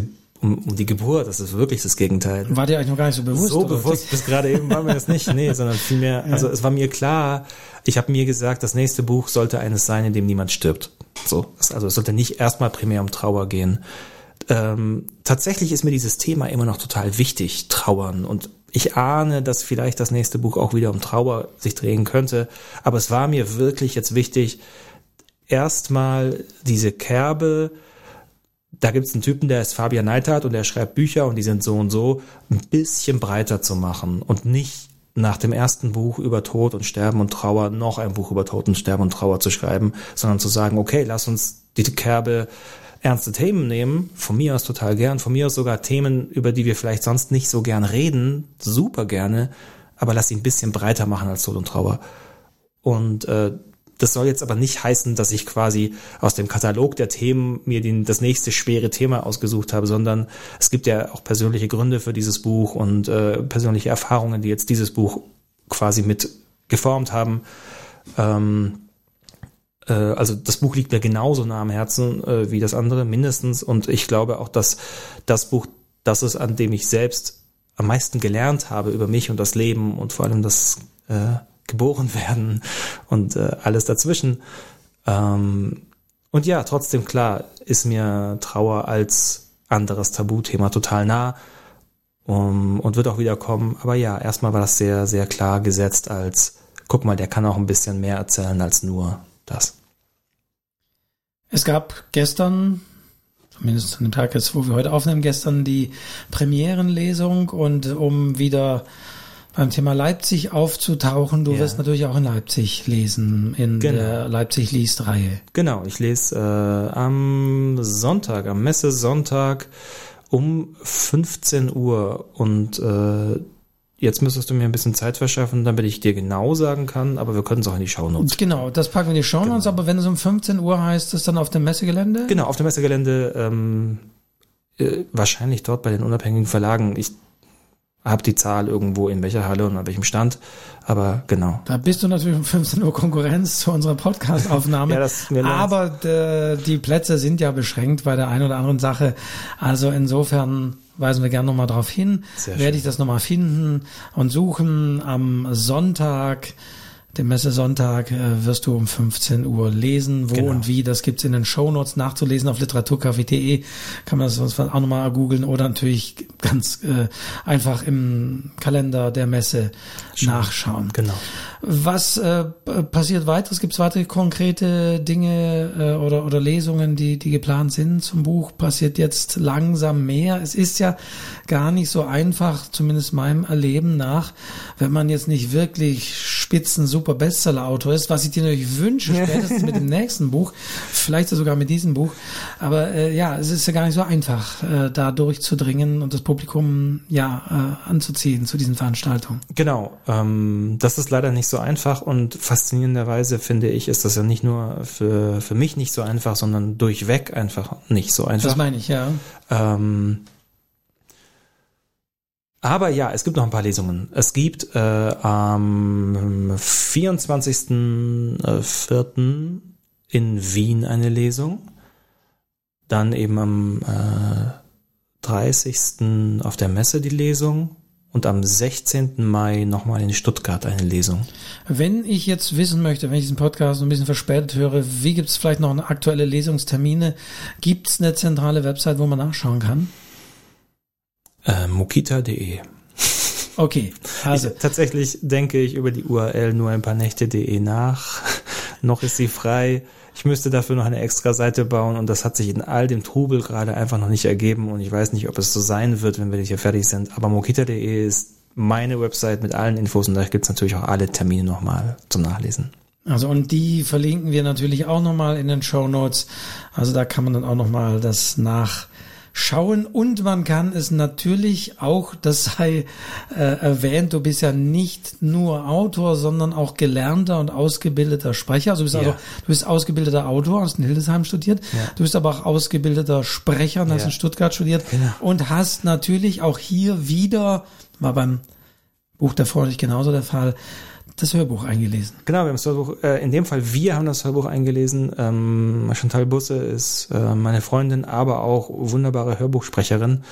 um, um die Geburt. Das ist wirklich das Gegenteil. War dir eigentlich noch gar nicht so bewusst? So bewusst, bis gerade eben war mir das nicht. Nee, (laughs) sondern vielmehr, also es war mir klar, ich habe mir gesagt, das nächste Buch sollte eines sein, in dem niemand stirbt. So, also es sollte nicht erstmal primär um Trauer gehen. Ähm, tatsächlich ist mir dieses Thema immer noch total wichtig, Trauern. Und ich ahne, dass vielleicht das nächste Buch auch wieder um Trauer sich drehen könnte. Aber es war mir wirklich jetzt wichtig, erstmal diese Kerbe, da gibt es einen Typen, der ist Fabian Neidhardt und der schreibt Bücher und die sind so und so, ein bisschen breiter zu machen und nicht nach dem ersten Buch über Tod und Sterben und Trauer noch ein Buch über Tod und Sterben und Trauer zu schreiben, sondern zu sagen, okay, lass uns die Kerbe ernste Themen nehmen, von mir aus total gern, von mir aus sogar Themen, über die wir vielleicht sonst nicht so gern reden, super gerne, aber lass sie ein bisschen breiter machen als Tod und Trauer. Und äh, das soll jetzt aber nicht heißen, dass ich quasi aus dem Katalog der Themen mir den, das nächste schwere Thema ausgesucht habe, sondern es gibt ja auch persönliche Gründe für dieses Buch und äh, persönliche Erfahrungen, die jetzt dieses Buch quasi mit geformt haben. Ähm, äh, also das Buch liegt mir genauso nah am Herzen äh, wie das andere, mindestens. Und ich glaube auch, dass das Buch das ist, an dem ich selbst am meisten gelernt habe über mich und das Leben und vor allem das äh, geboren (laughs) werden und äh, alles dazwischen. Ähm, und ja, trotzdem klar ist mir Trauer als anderes Tabuthema total nah um, und wird auch wieder kommen. Aber ja, erstmal war das sehr, sehr klar gesetzt als, guck mal, der kann auch ein bisschen mehr erzählen als nur das. Es gab gestern, zumindest an dem Tag jetzt, wo wir heute aufnehmen, gestern die Premierenlesung und um wieder beim Thema Leipzig aufzutauchen. Du ja. wirst natürlich auch in Leipzig lesen, in genau. der Leipzig liest Reihe. Genau, ich lese äh, am Sonntag, am Messe-Sonntag um 15 Uhr und äh, Jetzt müsstest du mir ein bisschen Zeit verschaffen, damit ich dir genau sagen kann, aber wir können es auch in die Shownotes. Genau, das packen wir in die Shownotes, genau. aber wenn es um 15 Uhr heißt, ist dann auf dem Messegelände? Genau, auf dem Messegelände, ähm, äh, wahrscheinlich dort bei den unabhängigen Verlagen. Ich habe die Zahl irgendwo in welcher Halle und an welchem Stand. Aber genau. Da bist du natürlich um 15 Uhr Konkurrenz zu unserer Podcast-Aufnahme. (laughs) Ja, das ist mir. Aber d- die Plätze sind ja beschränkt bei der einen oder anderen Sache. Also insofern weisen wir gerne nochmal darauf hin. Sehr Werde schön. ich das nochmal finden und suchen. Am Sonntag, dem Messesonntag, äh, wirst du um 15 Uhr lesen. Wo Genau. und wie, das gibt's in den Shownotes nachzulesen auf literaturcafé.de. Kann man das sonst auch nochmal googeln oder natürlich ganz äh, einfach im Kalender der Messe nachschauen. Genau. Was äh, passiert weiteres? Gibt es weitere konkrete Dinge äh, oder, oder Lesungen, die, die geplant sind zum Buch? Passiert jetzt langsam mehr? Es ist ja gar nicht so einfach, zumindest meinem Erleben nach, wenn man jetzt nicht wirklich spitzen super Bestseller-Autor ist, was ich dir natürlich wünsche, (laughs) spätestens mit dem nächsten Buch, vielleicht sogar mit diesem Buch. Aber äh, ja, es ist ja gar nicht so einfach, äh, da durchzudringen und das Publikum ja äh, anzuziehen zu diesen Veranstaltungen. Genau, ähm, das ist leider nicht so einfach und faszinierenderweise finde ich, ist das ja nicht nur für, für mich nicht so einfach, sondern durchweg einfach nicht so einfach. Das meine ich, ja. Ähm, aber ja, es gibt noch ein paar Lesungen. Es gibt äh, am 24.04. in Wien eine Lesung. Dann eben am äh, 30. auf der Messe die Lesung. Und am 16. Mai nochmal in Stuttgart eine Lesung. Wenn ich jetzt wissen möchte, wenn ich diesen Podcast ein bisschen verspätet höre, wie gibt es vielleicht noch eine aktuelle Lesungstermine? Gibt es eine zentrale Website, wo man nachschauen kann? Äh, Mokita.de. Okay, also Ich, tatsächlich denke ich über die URL nur ein paar Nächte.de nach. (laughs) noch ist sie frei. Ich müsste dafür noch eine extra Seite bauen und das hat sich in all dem Trubel gerade einfach noch nicht ergeben und ich weiß nicht, ob es so sein wird, wenn wir hier fertig sind. Aber mokita.de ist meine Website mit allen Infos und da gibt's natürlich auch alle Termine nochmal zum Nachlesen. Also und die verlinken wir natürlich auch nochmal in den Show Notes. Also da kann man dann auch nochmal das nachschauen. Und man kann es natürlich auch, das sei äh, erwähnt, du bist ja nicht nur Autor, sondern auch gelernter und ausgebildeter Sprecher. Also du bist, Ja. also, du bist ausgebildeter Autor, hast in Hildesheim studiert. Ja. Du bist aber auch ausgebildeter Sprecher und hast Ja. in Stuttgart studiert. Genau. Und hast natürlich auch hier wieder, war beim Buch davor nicht genauso der Fall, das Hörbuch eingelesen. Genau, wir haben das Hörbuch, äh, in dem Fall wir haben das Hörbuch eingelesen. Ähm, Chantal Busse ist äh, meine Freundin, aber auch wunderbare Hörbuchsprecherin.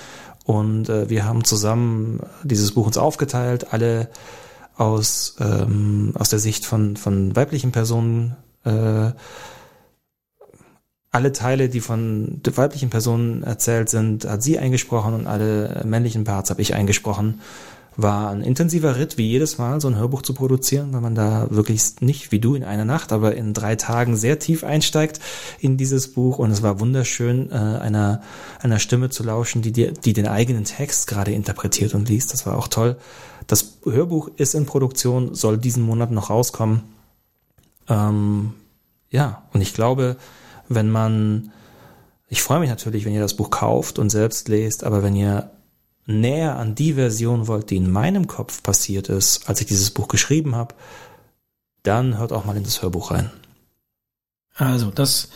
Und äh, wir haben zusammen dieses Buch uns aufgeteilt, alle aus, ähm, aus der Sicht von, von weiblichen Personen. Äh, alle Teile, die von weiblichen Personen erzählt sind, hat sie eingesprochen und alle männlichen Parts habe ich eingesprochen war ein intensiver Ritt, wie jedes Mal, so ein Hörbuch zu produzieren, weil man da wirklich nicht wie du in einer Nacht, aber in drei Tagen sehr tief einsteigt in dieses Buch. Und es war wunderschön, äh, einer, einer Stimme zu lauschen, die, dir, die den eigenen Text gerade interpretiert und liest. Das war auch toll. Das Hörbuch ist in Produktion, soll diesen Monat noch rauskommen. Ähm, ja, und ich glaube, wenn man, ich freue mich natürlich, wenn ihr das Buch kauft und selbst lest, aber wenn ihr näher an die Version wollt, die in meinem Kopf passiert ist, als ich dieses Buch geschrieben habe, dann hört auch mal in das Hörbuch rein. Also, das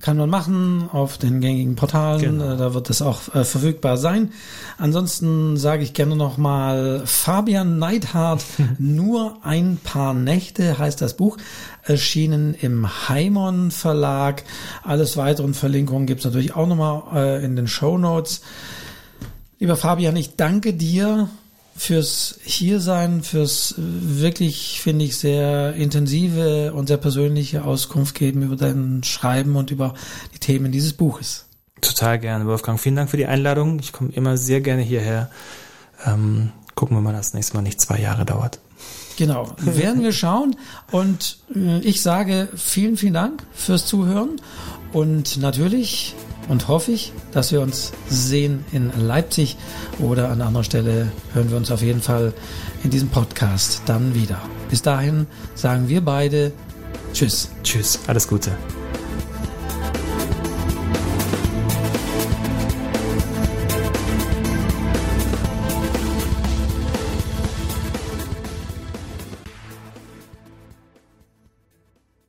kann man machen auf den gängigen Portalen. Genau. Äh, Da wird es auch äh, verfügbar sein. Ansonsten sage ich gerne noch mal Fabian Neidhardt, (laughs) nur ein paar Nächte heißt das Buch, erschienen im Heimon Verlag. Alles weiteren Verlinkungen gibt es natürlich auch noch mal äh, in den Show Notes. Lieber Fabian, ich danke dir fürs Hiersein, fürs äh, wirklich, finde ich, sehr intensive und sehr persönliche Auskunft geben über dein Schreiben und über die Themen dieses Buches. Total gerne, Wolfgang. Vielen Dank für die Einladung. Ich komme immer sehr gerne hierher. Ähm, gucken wir mal, dass das nächste Mal nicht zwei Jahre dauert. Genau, (laughs) werden wir schauen. Und äh, ich sage vielen, vielen Dank fürs Zuhören und natürlich und hoffe ich, dass wir uns sehen in Leipzig oder an anderer Stelle hören wir uns auf jeden Fall in diesem Podcast dann wieder. Bis dahin sagen wir beide Tschüss. Tschüss, alles Gute.